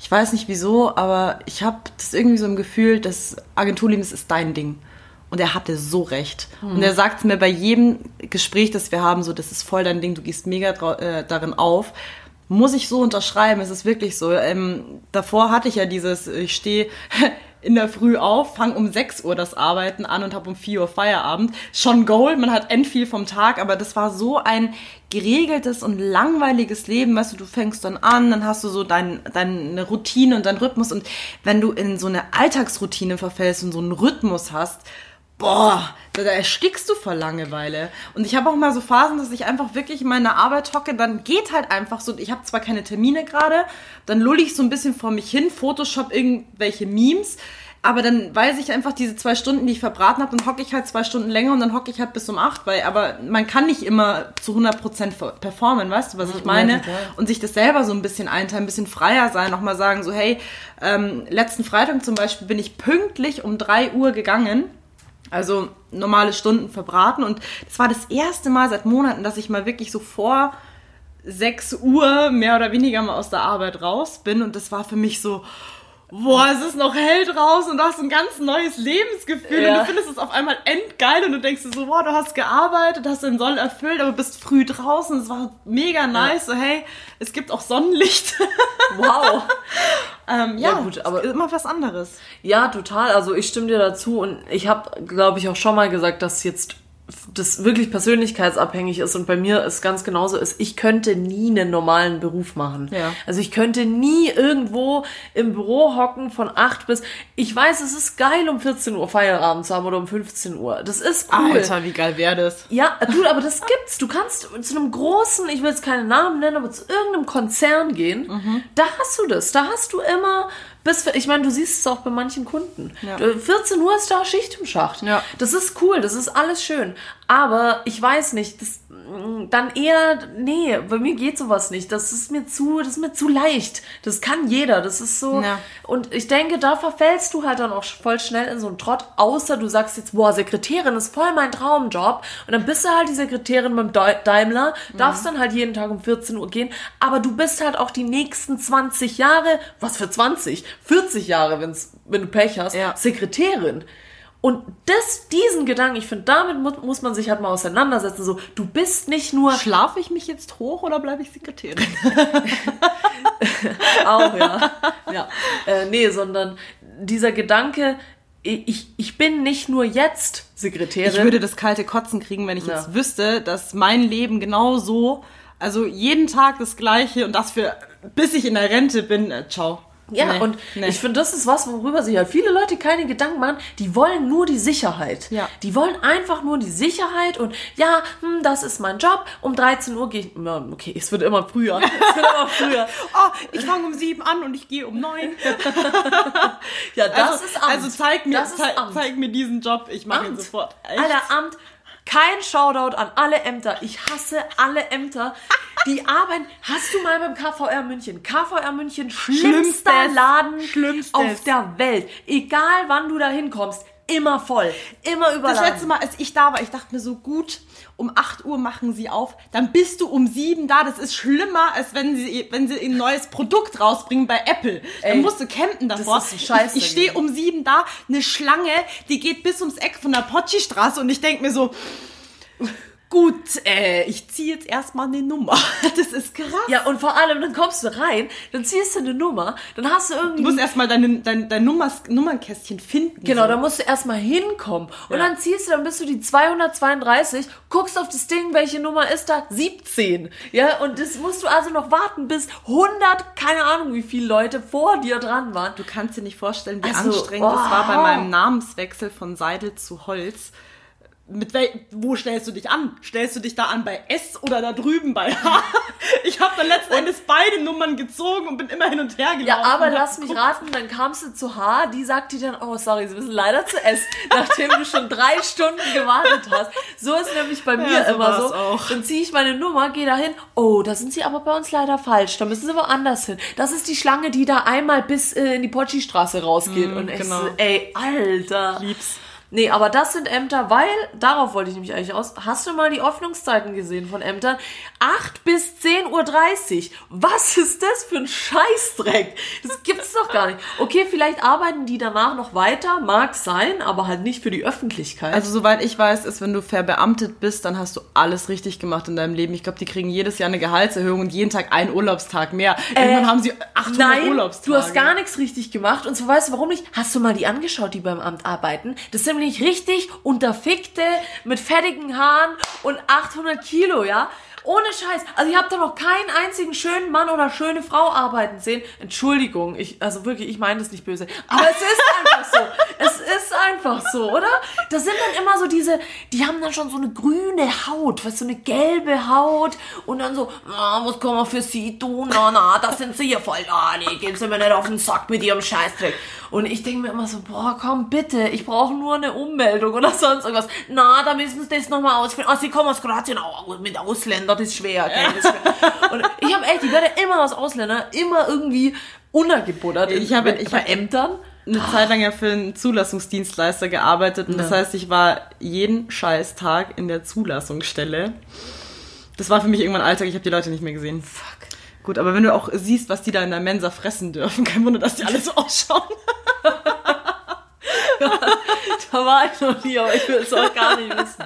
ich weiß nicht wieso, aber ich habe das irgendwie so im Gefühl, dass Agenturleben das ist dein Ding. Und er hatte so recht. Und er sagt mir bei jedem Gespräch, das wir haben, so, das ist voll dein Ding, du gehst mega äh, darin auf. muss ich so unterschreiben. Es ist wirklich so. Ähm, davor hatte ich ja dieses, ich stehe in der Früh auf, fange um 6 Uhr das Arbeiten an und habe um 4 Uhr Feierabend. Schon Goal, man hat end viel vom Tag, aber das war so ein geregeltes und langweiliges Leben. Weißt du, du fängst dann an, dann hast du so dein, deine Routine und deinen Rhythmus und wenn du in so eine Alltagsroutine verfällst und so einen Rhythmus hast, boah, da, da erstickst du vor Langeweile. Und ich habe auch mal so Phasen, dass ich einfach wirklich in meiner Arbeit hocke, dann geht halt einfach so, ich habe zwar keine Termine gerade, dann lull ich so ein bisschen vor mich hin, Photoshop irgendwelche Memes, aber dann weiß ich einfach, diese zwei Stunden, die ich verbraten habe, dann hocke ich halt zwei Stunden länger und dann hocke ich halt bis um acht, weil, aber man kann nicht immer zu 100% performen, weißt du, was ich meine? und sich das selber so ein bisschen einteilen, ein bisschen freier sein, nochmal sagen, so, hey, ähm, letzten Freitag zum Beispiel bin ich pünktlich um drei Uhr gegangen. Also normale Stunden verbraten. Und das war das erste Mal seit Monaten, dass ich mal wirklich so vor 6 Uhr mehr oder weniger mal aus der Arbeit raus bin. Und das war für mich so, boah, es ist noch hell draußen und du hast ein ganz neues Lebensgefühl Ja. und du findest es auf einmal endgeil und du denkst dir so, boah, du hast gearbeitet, hast den Soll erfüllt, aber bist früh draußen. Es war mega nice. So, hey, es gibt auch Sonnenlicht. Wow. ähm, ja, Ja, gut, aber- immer was anderes. Ja, total. Also ich stimme dir dazu und ich habe, glaube ich, auch schon mal gesagt, dass jetzt das wirklich persönlichkeitsabhängig ist und bei mir es ganz genauso ist. Ich könnte nie einen normalen Beruf machen. Ja. Also ich könnte nie irgendwo im Büro hocken von 8 bis. Ich weiß, es ist geil, um 14 Uhr Feierabend zu haben oder um 15 Uhr. Das ist cool. Alter, wie geil wäre das? Ja, du, aber das gibt's. Du kannst zu einem großen, ich will jetzt keinen Namen nennen, aber zu irgendeinem Konzern gehen. Mhm. Da hast du das. Da hast du immer bis, ich meine, du siehst es auch bei manchen Kunden. Ja. Du- 14 Uhr ist da Schicht im Schacht. Ja. Das ist cool, das ist alles schön. Aber ich weiß nicht, das, mm, dann eher, nee, bei mir geht sowas nicht. Das ist mir zu, das ist mir zu leicht. Das kann jeder. Das ist so. Ja. Und ich denke, da verfällst du halt dann auch voll schnell in so einen Trott, außer du sagst jetzt, boah, Sekretärin ist voll mein Traumjob. Und dann bist du halt die Sekretärin beim Daimler, darfst dann halt jeden Tag um 14 Uhr gehen, aber du bist halt auch die nächsten 20 Jahre, was für 20, 40 Jahre, wenn's, wenn du Pech hast, Ja. Sekretärin. Und das, diesen Gedanken, ich finde, damit mu muss man sich halt mal auseinandersetzen. So, du bist nicht nur Schlafe ich mich jetzt hoch oder bleibe ich Sekretärin? Auch, ja. ja. Äh, nee, sondern dieser Gedanke, ich, ich bin nicht nur jetzt Sekretärin. Ich würde das kalte Kotzen kriegen, wenn ich Ja. jetzt wüsste, dass mein Leben genau so, also jeden Tag das Gleiche und das für, bis ich in der Rente bin, äh, ciao. Ja, Nee, und nee. ich finde, das ist was, worüber sich ja viele Leute keine Gedanken machen. Die wollen nur die Sicherheit. Ja. Die wollen einfach nur die Sicherheit und ja, hm, das ist mein Job. Um 13 Uhr gehe ich. Okay, es wird immer früher. Es wird immer früher. Oh, ich fange um sieben an und ich gehe um neun. Ja, das also, ist Amt. Also zeig mir, zeig, zeig mir diesen Job, ich mache ihn sofort. Echt? Alter, Amt. Kein Shoutout an alle Ämter. Ich hasse alle Ämter. Die arbeiten. Hast du mal beim KVR München? KVR München, schlimmster Schlimmstes. Laden Schlimmstes. auf der Welt. Egal wann du da hinkommst, immer voll. Immer Das überladen. letzte Mal, als ich da war, ich dachte mir so gut, um 8 Uhr machen sie auf, dann bist du um 7 da. Das ist schlimmer, als wenn sie, wenn sie ein neues Produkt rausbringen bei Apple. Ey, dann musst du campen davor. ist ein Scheiß ich ich stehe um 7 da, eine Schlange, die geht bis ums Eck von der Potschi-Straße und ich denke mir so, gut, äh, ich ziehe jetzt erstmal eine Nummer. Das ist krass. ja, und vor allem, dann kommst du rein, dann ziehst du eine Nummer, dann hast du irgendwie. Du musst erstmal deine, dein, dein Nummers, Nummernkästchen finden. Genau, so. da musst du erstmal hinkommen. Und Ja. dann ziehst du, dann bist du die 232, guckst auf das Ding, welche Nummer ist da? 17. Ja, und das musst du also noch warten, bis 100, keine Ahnung, wie viele Leute vor dir dran waren. Du kannst dir nicht vorstellen, wie Also, anstrengend das war bei oh. meinem Namenswechsel von Seidel zu Holz. Mit wo stellst du dich an? Stellst du dich da an bei S oder da drüben bei H? Ich habe dann letzten Endes beide Nummern gezogen und bin immer hin und her gelaufen. Ja, aber lass mich raten, dann kamst du zu H, die sagt dir dann, oh, sorry, sie müssen leider zu S, nachdem du schon drei Stunden gewartet hast. So ist nämlich bei mir so immer so. auch. Dann ziehe ich meine Nummer, gehe da hin, oh, da sind sie aber bei uns leider falsch, da müssen sie woanders hin. Das ist die Schlange, die da einmal bis äh, in die Potschi-Straße rausgeht. Mm, und ich genau. so, ey, Alter. Lieb's. Nee, aber das sind Ämter, weil, darauf wollte ich nämlich eigentlich aus. Hast du mal die Öffnungszeiten gesehen von Ämtern? 8 bis 10.30 Uhr. Was ist das für ein Scheißdreck? Das gibt's doch gar nicht. Okay, vielleicht arbeiten die danach noch weiter, mag sein, aber halt nicht für die Öffentlichkeit. Also soweit ich weiß, ist, wenn du verbeamtet bist, dann hast du alles richtig gemacht in deinem Leben. Ich glaube, die kriegen jedes Jahr eine Gehaltserhöhung und jeden Tag einen Urlaubstag mehr. Irgendwann haben sie 800 Äh, Nein, Urlaubstage. du hast gar nichts richtig gemacht. Und so weißt du, warum nicht? Hast du mal die angeschaut, die beim Amt arbeiten? Das sind nämlich richtig unterfickte, mit fettigen Haaren und 800 Kilo, ja? Ohne Scheiß. Also ich habe da noch keinen einzigen schönen Mann oder schöne Frau arbeiten sehen. Entschuldigung, ich, also wirklich, ich meine das nicht böse. Aber es ist einfach so. Es ist einfach so, oder? Das sind dann immer so diese, die haben dann schon so eine grüne Haut, weißt du, so eine gelbe Haut und dann so, ah, was kann man für sie tun? Na, na, das sind sie ja voll, ah, nee, gehen sie mir nicht auf den Sack mit ihrem Scheißdreck. Und ich denke mir immer so, boah, komm bitte, ich brauche nur eine Ummeldung oder sonst irgendwas. Na, da müssen sie das nochmal ausfinden. Ah, sie kommen aus Kroatien, oh, mit Ausländern, das ist schwer. Okay, das ist schwer. Und ich habe echt, ich werde immer aus Ausländern, immer irgendwie untergebuttert. Ich habe- ich bei habe- Ämtern. eine Zeit lang ja für einen Zulassungsdienstleister gearbeitet und das Ja. heißt, ich war jeden Scheißtag in der Zulassungsstelle. Das war für mich irgendwann Alltag, ich habe die Leute nicht mehr gesehen. Fuck. Gut, aber wenn du auch siehst, was die da in der Mensa fressen dürfen, kein Wunder, dass die alle so ausschauen. Da war ich noch nie, aber ich will es auch gar nicht wissen.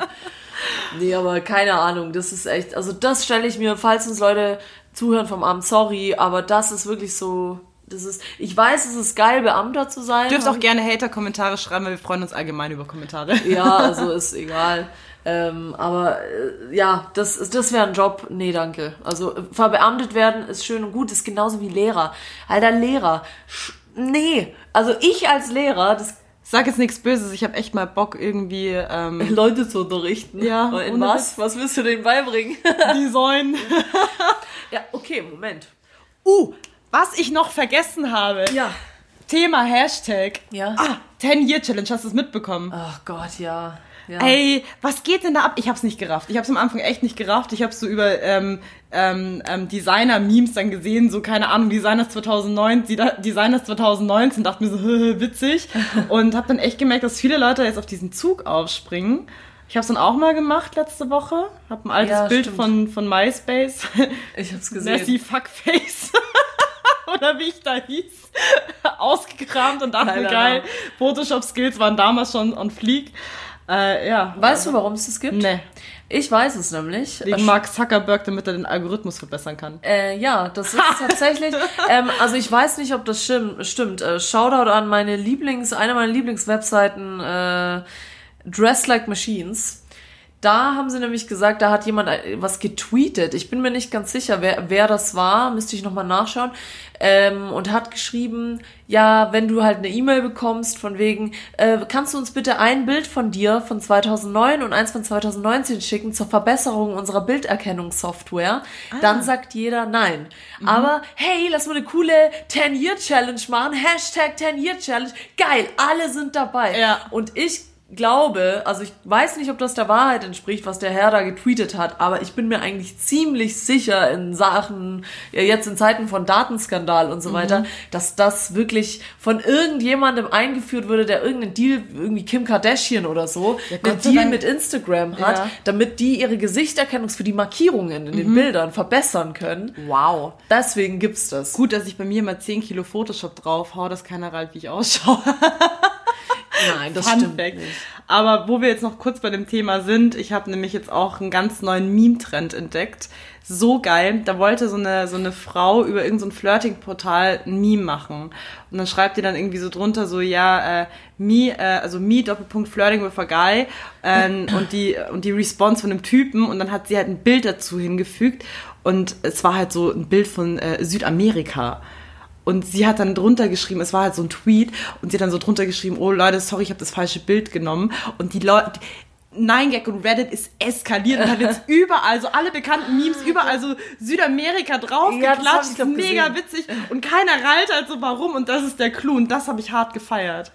Nee, aber keine Ahnung, das ist echt, also das stelle ich mir, falls uns Leute zuhören vom Amt, sorry, aber das ist wirklich so, das ist, ich weiß, es ist geil, Beamter zu sein. Dürft auch gerne Hater-Kommentare schreiben, weil wir freuen uns allgemein über Kommentare. Ja, also ist egal. Ähm, aber äh, ja, das, ist- das wäre ein Job. Nee, danke. Also äh, verbeamtet werden ist schön und gut, ist genauso wie Lehrer. Alter, Lehrer. Sch nee. Also ich als Lehrer, das Sag jetzt nichts Böses, ich habe echt mal Bock irgendwie ähm, Leute zu unterrichten. Ja, Und In was? Was willst du denen beibringen? Design. ja, okay, Moment. Uh, was ich noch vergessen habe. Ja. Thema Hashtag. Ja. Ah, 10-Year-Challenge, hast du es mitbekommen? Ach Gott, ja. Ja. Ey, was geht denn da ab? Ich hab's nicht gerafft. Ich hab's am Anfang echt nicht gerafft. Ich hab's so über ähm, ähm, ähm, Designer-Memes dann gesehen, so keine Ahnung, Designers 2009, Deda- Designers 2019, dachte mir so, witzig. Und hab dann echt gemerkt, dass viele Leute jetzt auf diesen Zug aufspringen. Ich hab's dann auch mal gemacht letzte Woche. Hab ein altes Ja, Bild stimmt. von, von MySpace. Ich hab's gesehen. Nessie Fuckface. Oder wie ich da hieß, ausgekramt und dachte, Geiler geil. Photoshop-Skills waren damals schon on fleek. Äh, ja. Weißt du, warum es das gibt? Nee. Ich weiß es nämlich. Wegen Mark Zuckerberg, damit er den Algorithmus verbessern kann. Äh, ja, das ist tatsächlich. ähm, also ich weiß nicht, ob das stimmt. stimmt. Äh, Shoutout an meine Lieblings, eine meiner Lieblingswebseiten, äh, Dress Like Machines. Da haben sie nämlich gesagt, da hat jemand äh, was getweetet. Ich bin mir nicht ganz sicher, wer, wer das war. Müsste ich nochmal nachschauen. Ähm, und hat geschrieben, ja, wenn du halt eine E-Mail bekommst von wegen, äh, kannst du uns bitte ein Bild von dir von 2009 und eins von 2019 schicken zur Verbesserung unserer Bilderkennungssoftware? Dann sagt jeder nein. Aber hey, lass mal eine coole 10-Year-Challenge machen. Hashtag 10-Year-Challenge. Geil, alle sind dabei. Ja. Und ich glaube, also ich weiß nicht, ob das der Wahrheit entspricht, was der Herr da getweetet hat, aber ich bin mir eigentlich ziemlich sicher in Sachen, ja jetzt in Zeiten von Datenskandal und so weiter, dass das wirklich von irgendjemandem eingeführt wurde, der irgendeinen Deal, irgendwie Kim Kardashian oder so, einen Gott sei Deal Dank. mit Instagram hat, Ja. damit die ihre Gesichterkennung für die Markierungen in den Bildern verbessern können. Wow. Deswegen gibt's das. Gut, dass ich bei mir mal 10 Kilo Photoshop drauf hau, dass keiner reilt, wie ich ausschaue. Nein, das Fun stimmt Fact. nicht. Aber wo wir jetzt noch kurz bei dem Thema sind, ich habe nämlich jetzt auch einen ganz neuen Meme-Trend entdeckt. So geil. Da wollte so eine, so eine Frau über irgendein so Flirting-Portal ein Meme machen. Und dann schreibt die dann irgendwie so drunter so, ja, äh, me, äh, also me, Doppelpunkt, flirting with a guy. Ähm, und die, und die Response von einem Typen. Und dann hat sie halt ein Bild dazu hingefügt. Und es war halt so ein Bild von äh, Südamerika. Und sie hat dann drunter geschrieben, es war halt so ein Tweet, und sie hat dann so drunter geschrieben, oh Leute, sorry, ich habe das falsche Bild genommen. Und die Leute, Nine Gag und Reddit ist eskaliert und hat jetzt überall, so alle bekannten Memes, überall so Südamerika Ja, das hab draufgeklatscht, glaub mega witzig. Und keiner rallt halt so, warum, und das ist der Clou, und das habe ich hart gefeiert.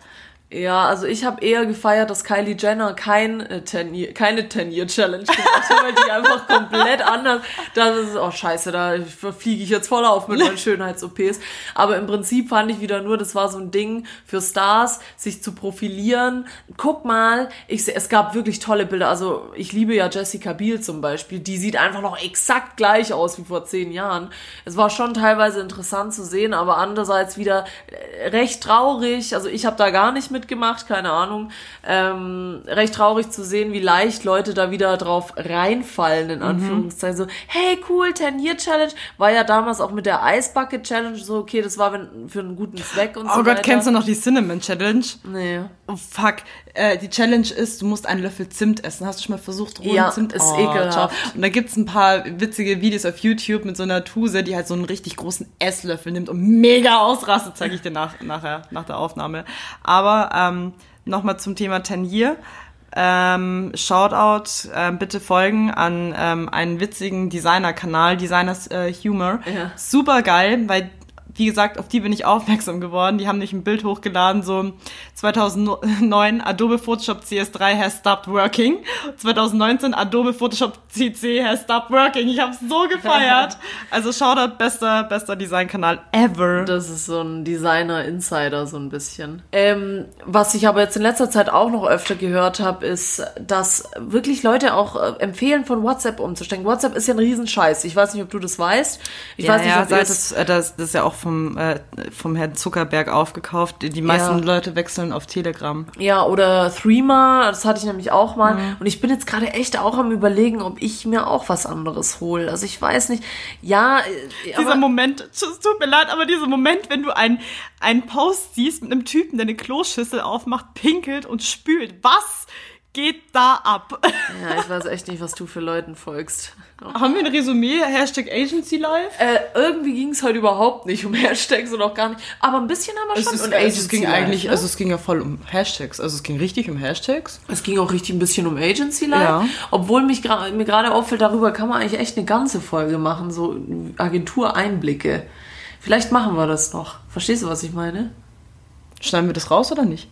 Ja, also ich habe eher gefeiert, dass Kylie Jenner kein, äh, ten -Year, keine 10-Year-Challenge gemacht hat, weil die einfach komplett anders. Das ist, oh scheiße, da fliege ich jetzt voll auf mit meinen Schönheits-OPs. Aber im Prinzip fand ich wieder nur, das war so ein Ding für Stars, sich zu profilieren. Guck mal, ich, es gab wirklich tolle Bilder. Also ich liebe ja Jessica Biel zum Beispiel. Die sieht einfach noch exakt gleich aus wie vor zehn Jahren. Es war schon teilweise interessant zu sehen, aber andererseits wieder äh, recht traurig. Also ich habe da gar nicht mitgemacht, keine Ahnung. Ähm, recht traurig zu sehen, wie leicht Leute da wieder drauf reinfallen, in Anführungszeichen. So, hey, cool, 10-Year-Challenge. War ja damals auch mit der Ice Bucket Challenge so, okay, das war für einen guten Zweck und so Oh Gott, weiter. kennst du noch die Cinnamon Challenge? Nee. Oh fuck. Äh, die Challenge ist, du musst einen Löffel Zimt essen. Hast du schon mal versucht, rohen Ja, Zimt? ist oh, ekelhaft. ciao. Und da gibt's ein paar witzige Videos auf YouTube mit so einer Tuse, die halt so einen richtig großen Esslöffel nimmt und mega ausrastet, zeige ich dir nach, nachher, nach der Aufnahme. Aber ähm, nochmal zum Thema 10 Year. Ähm, Shoutout, ähm, bitte folgen an ähm, einen witzigen Designer-Kanal, Designers äh, Humor. Ja. Super geil, weil wie gesagt, auf die bin ich aufmerksam geworden. Die haben nicht ein Bild hochgeladen, so 2009 Adobe Photoshop CS3 has stopped working. 2019 Adobe Photoshop CC has stopped working. Ich habe so gefeiert. Also Shoutout, bester, bester Designkanal ever. Das ist so ein Designer-Insider, so ein bisschen. Ähm, was ich aber jetzt in letzter Zeit auch noch öfter gehört habe, ist, dass wirklich Leute auch äh, empfehlen, von WhatsApp umzusteigen. WhatsApp ist ja ein Riesenscheiß. Ich weiß nicht, ob du das weißt. Ich ja, weiß nicht, ja, es, äh, das, das ist ja auch vom, äh, vom Herrn Zuckerberg aufgekauft. Die, meisten Ja. Leute wechseln auf Telegram. Ja, oder Threema, das hatte ich nämlich auch mal. Mhm. Und ich bin jetzt gerade echt auch am überlegen, ob ich mir auch was anderes hole. Also ich weiß nicht. Ja, äh, Dieser Moment, es tut mir leid, aber dieser Moment, wenn du einen, einen Post siehst mit einem Typen, der eine Kloschüssel aufmacht, pinkelt und spült. Was geht da ab? ja, ich weiß echt nicht, was du für Leuten folgst. Haben wir ein Resümee? Hashtag Agency Life? Äh, irgendwie ging es heute überhaupt nicht um Hashtags und auch gar nicht. Aber ein bisschen haben wir schon. Es, ist, und also es ging Agency eigentlich, Life, ne? also es ging ja voll um Hashtags. Also es ging richtig um Hashtags. Es ging auch richtig ein bisschen um Agency Life. Ja. Obwohl mich gra mir gerade auffällt, darüber kann man eigentlich echt eine ganze Folge machen, so Agentureinblicke. Vielleicht machen wir das noch. Verstehst du, was ich meine? Schneiden wir das raus oder nicht?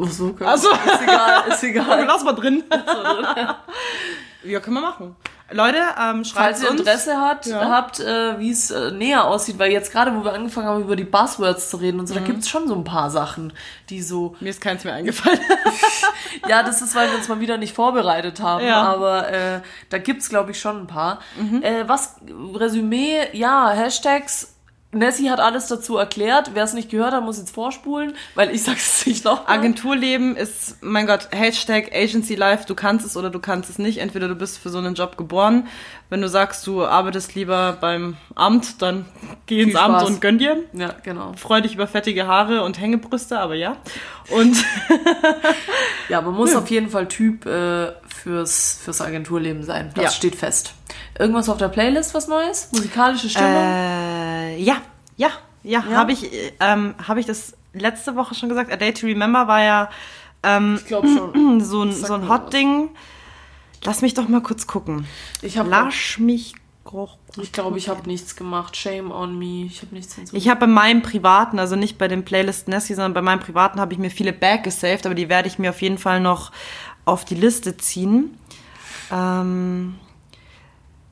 Ach so, Ach so. Ist egal, ist Also egal. lass mal drin. ja, können wir machen. Leute, ähm, schreibt Falls ihr uns. Interesse hat, Ja. habt, äh, wie es äh, näher aussieht, weil jetzt gerade, wo wir angefangen haben, über die Buzzwords zu reden und so, Mhm. da gibt's schon so ein paar Sachen, die so Mir ist keins mehr eingefallen. Ja, das ist, weil wir uns mal wieder nicht vorbereitet haben. Ja. Aber äh, da gibt's, glaube ich, schon ein paar. Mhm. Äh, was, Resümee, ja, Hashtags. Nessie hat alles dazu erklärt. Wer es nicht gehört hat, muss jetzt vorspulen, weil ich sag's nicht noch. mal. Agenturleben ist, mein Gott, Hashtag Agency Life, du kannst es oder du kannst es nicht. Entweder du bist für so einen Job geboren. Wenn du sagst, du arbeitest lieber beim Amt, dann geh ins Amt und gönn dir. Ja, genau. Freu dich über fettige Haare und Hängebrüste, aber ja. Und Ja, man muss auf jeden Fall Typ äh, fürs, fürs Agenturleben sein. Das Ja. steht fest. Irgendwas auf der Playlist, was Neues? Musikalische Stimmung? äh, ja, ja, ja, Ja? habe ich, ähm, habe ich das letzte Woche schon gesagt. A Day to Remember war ja ähm, so ein, so ein. Hot-Ding. Lass mich doch mal kurz gucken. Ich habe Lasch mich. ich glaube, ich habe nichts gemacht. Shame on me. Ich habe nichts hinzu. Ich habe bei meinem privaten, also nicht bei dem Playlist Nessie, sondern bei meinem privaten habe ich mir viele Back gesaved, aber die werde ich mir auf jeden Fall noch auf die Liste ziehen. Ähm,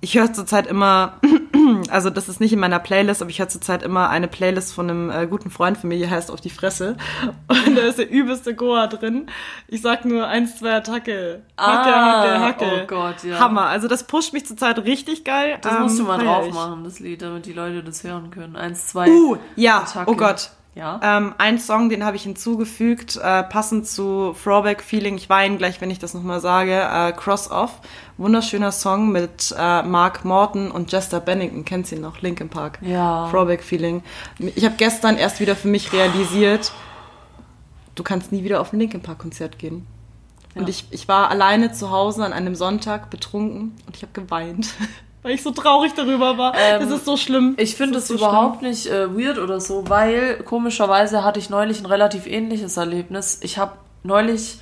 ich höre zurzeit immer, also das ist nicht in meiner Playlist, aber ich höre zurzeit immer eine Playlist von einem äh, guten Freund von mir, die heißt Auf die Fresse. Und da ist der übelste Goa drin. Ich sag nur eins, zwei Attacke. Hacke, Ah, Hacke, Hacke. oh Gott, ja. Hammer. Also das pusht mich zurzeit richtig geil. Das musst du Ähm, mal drauf ich. machen, das Lied, damit die Leute das hören können. Eins, zwei. Uh, ja, Attacke. oh Gott. Ja. Ähm, ein Song, den habe ich hinzugefügt, äh, passend zu Throwback Feeling. Ich weine gleich, wenn ich das nochmal sage. Äh, Cross Off. Wunderschöner Song mit äh, Mark Morton und Jester Bennington. Kennt sie noch? Linkin Park. Ja. Throwback Feeling. Ich habe gestern erst wieder für mich realisiert, du kannst nie wieder auf ein Linkin Park Konzert gehen. Und Ja. ich, ich war alleine zu Hause an einem Sonntag betrunken und ich habe geweint, weil ich so traurig darüber war. Ähm, Es ist so schlimm. Ich finde Es so überhaupt nicht äh, weird oder so, weil komischerweise hatte ich neulich ein relativ ähnliches Erlebnis. Ich habe neulich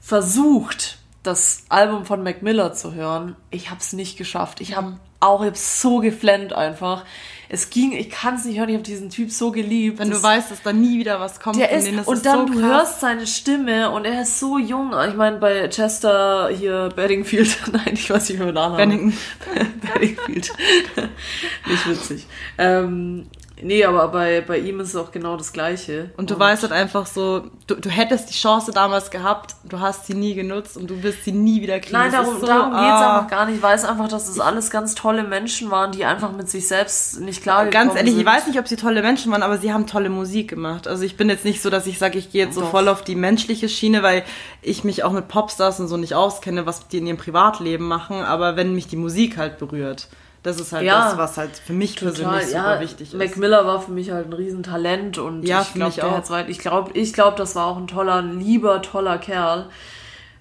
versucht, das Album von Mac Miller zu hören. Ich habe es nicht geschafft. Ich habe auch ich hab so geflennt einfach. Es ging, ich kann es nicht hören, ich habe diesen Typ so geliebt. Wenn Das- du weißt, dass da nie wieder was kommt der ist, denen, und ist dann so du krass. hörst seine Stimme und er ist so jung. Ich meine, bei Chester hier, Beddingfield, nein, ich weiß nicht mehr den Namen. Bennington. Beddingfield. nicht witzig. Ähm, nee, aber bei, bei ihm ist es auch genau das Gleiche. Und du weißt halt einfach so, du, du hättest die Chance damals gehabt, du hast sie nie genutzt und du wirst sie nie wieder kriegen. Nein, Das darum, so, darum geht's ah. einfach gar nicht. Ich weiß einfach, dass es alles ganz tolle Menschen waren, die einfach mit sich selbst nicht klargekommen Ganz ehrlich, sind. ich weiß nicht, ob sie tolle Menschen waren, aber sie haben tolle Musik gemacht. Also ich bin jetzt nicht so, dass ich sage, ich gehe jetzt so Doch. voll auf die menschliche Schiene, weil ich mich auch mit Popstars und so nicht auskenne, was die in ihrem Privatleben machen. Aber wenn mich die Musik halt berührt, das ist halt Ja. das, was halt für mich persönlich Total, super ja, wichtig ist. Mac Miller war für mich halt ein Riesentalent und Ja, ich glaube, der auch. hat's weit. Ich glaube, ich glaub, das war auch ein toller, lieber, toller Kerl.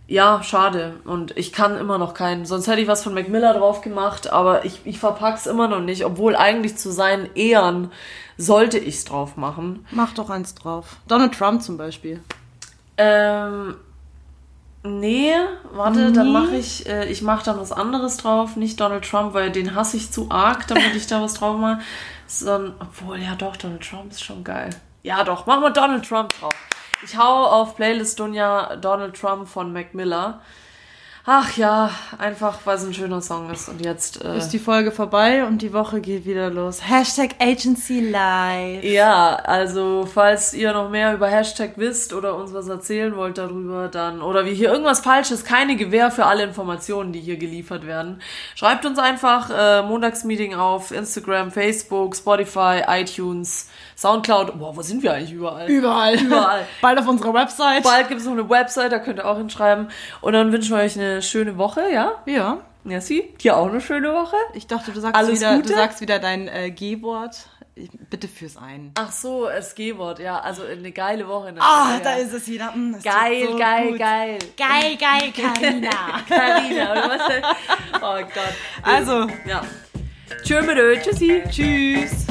Ja, schade. Und ich kann immer noch keinen. Sonst hätte ich was von Mac Miller drauf gemacht, aber ich, ich verpack's immer noch nicht, obwohl eigentlich zu seinen Ehren sollte ich's drauf machen. Mach doch eins drauf. Donald Trump zum Beispiel. Ähm, nee, warte, dann mache ich, äh, ich mache dann was anderes drauf, nicht Donald Trump, weil den hasse ich zu arg, damit ich da was drauf mache. Sondern, obwohl, ja doch, Donald Trump ist schon geil. Ja doch, machen wir Donald Trump drauf. Ich hau auf Playlist Dunja Donald Trump von Mac Miller. Ach ja, einfach, weil es ein schöner Song ist. Und jetzt, äh, Ist die Folge vorbei und die Woche geht wieder los. Hashtag Agency Live. Ja, also falls ihr noch mehr über Hashtag wisst oder uns was erzählen wollt darüber, dann oder wie hier irgendwas Falsches, keine Gewähr für alle Informationen, die hier geliefert werden. Schreibt uns einfach äh, Montagsmeeting auf Instagram, Facebook, Spotify, iTunes, Soundcloud. Boah, wo sind wir eigentlich überall? Überall. Überall. Bald auf unserer Website. Bald gibt es noch eine Website, da könnt ihr auch hinschreiben. Und dann wünschen wir euch eine schöne Woche, ja? Ja. Merci. Dir auch eine schöne Woche. Ich dachte, du sagst, Alles wieder, Gute? du sagst wieder dein äh, G-Wort. Bitte fürs ein. Ach so, das G-Wort, ja. Also eine geile Woche. Ah, ja. da ist es wieder. Mm, Geil, so geil, gut. geil. Geil, geil, Carina. Carina, oder was? Oh Gott. Also, Ja. Tschö tschüssi. tschüss.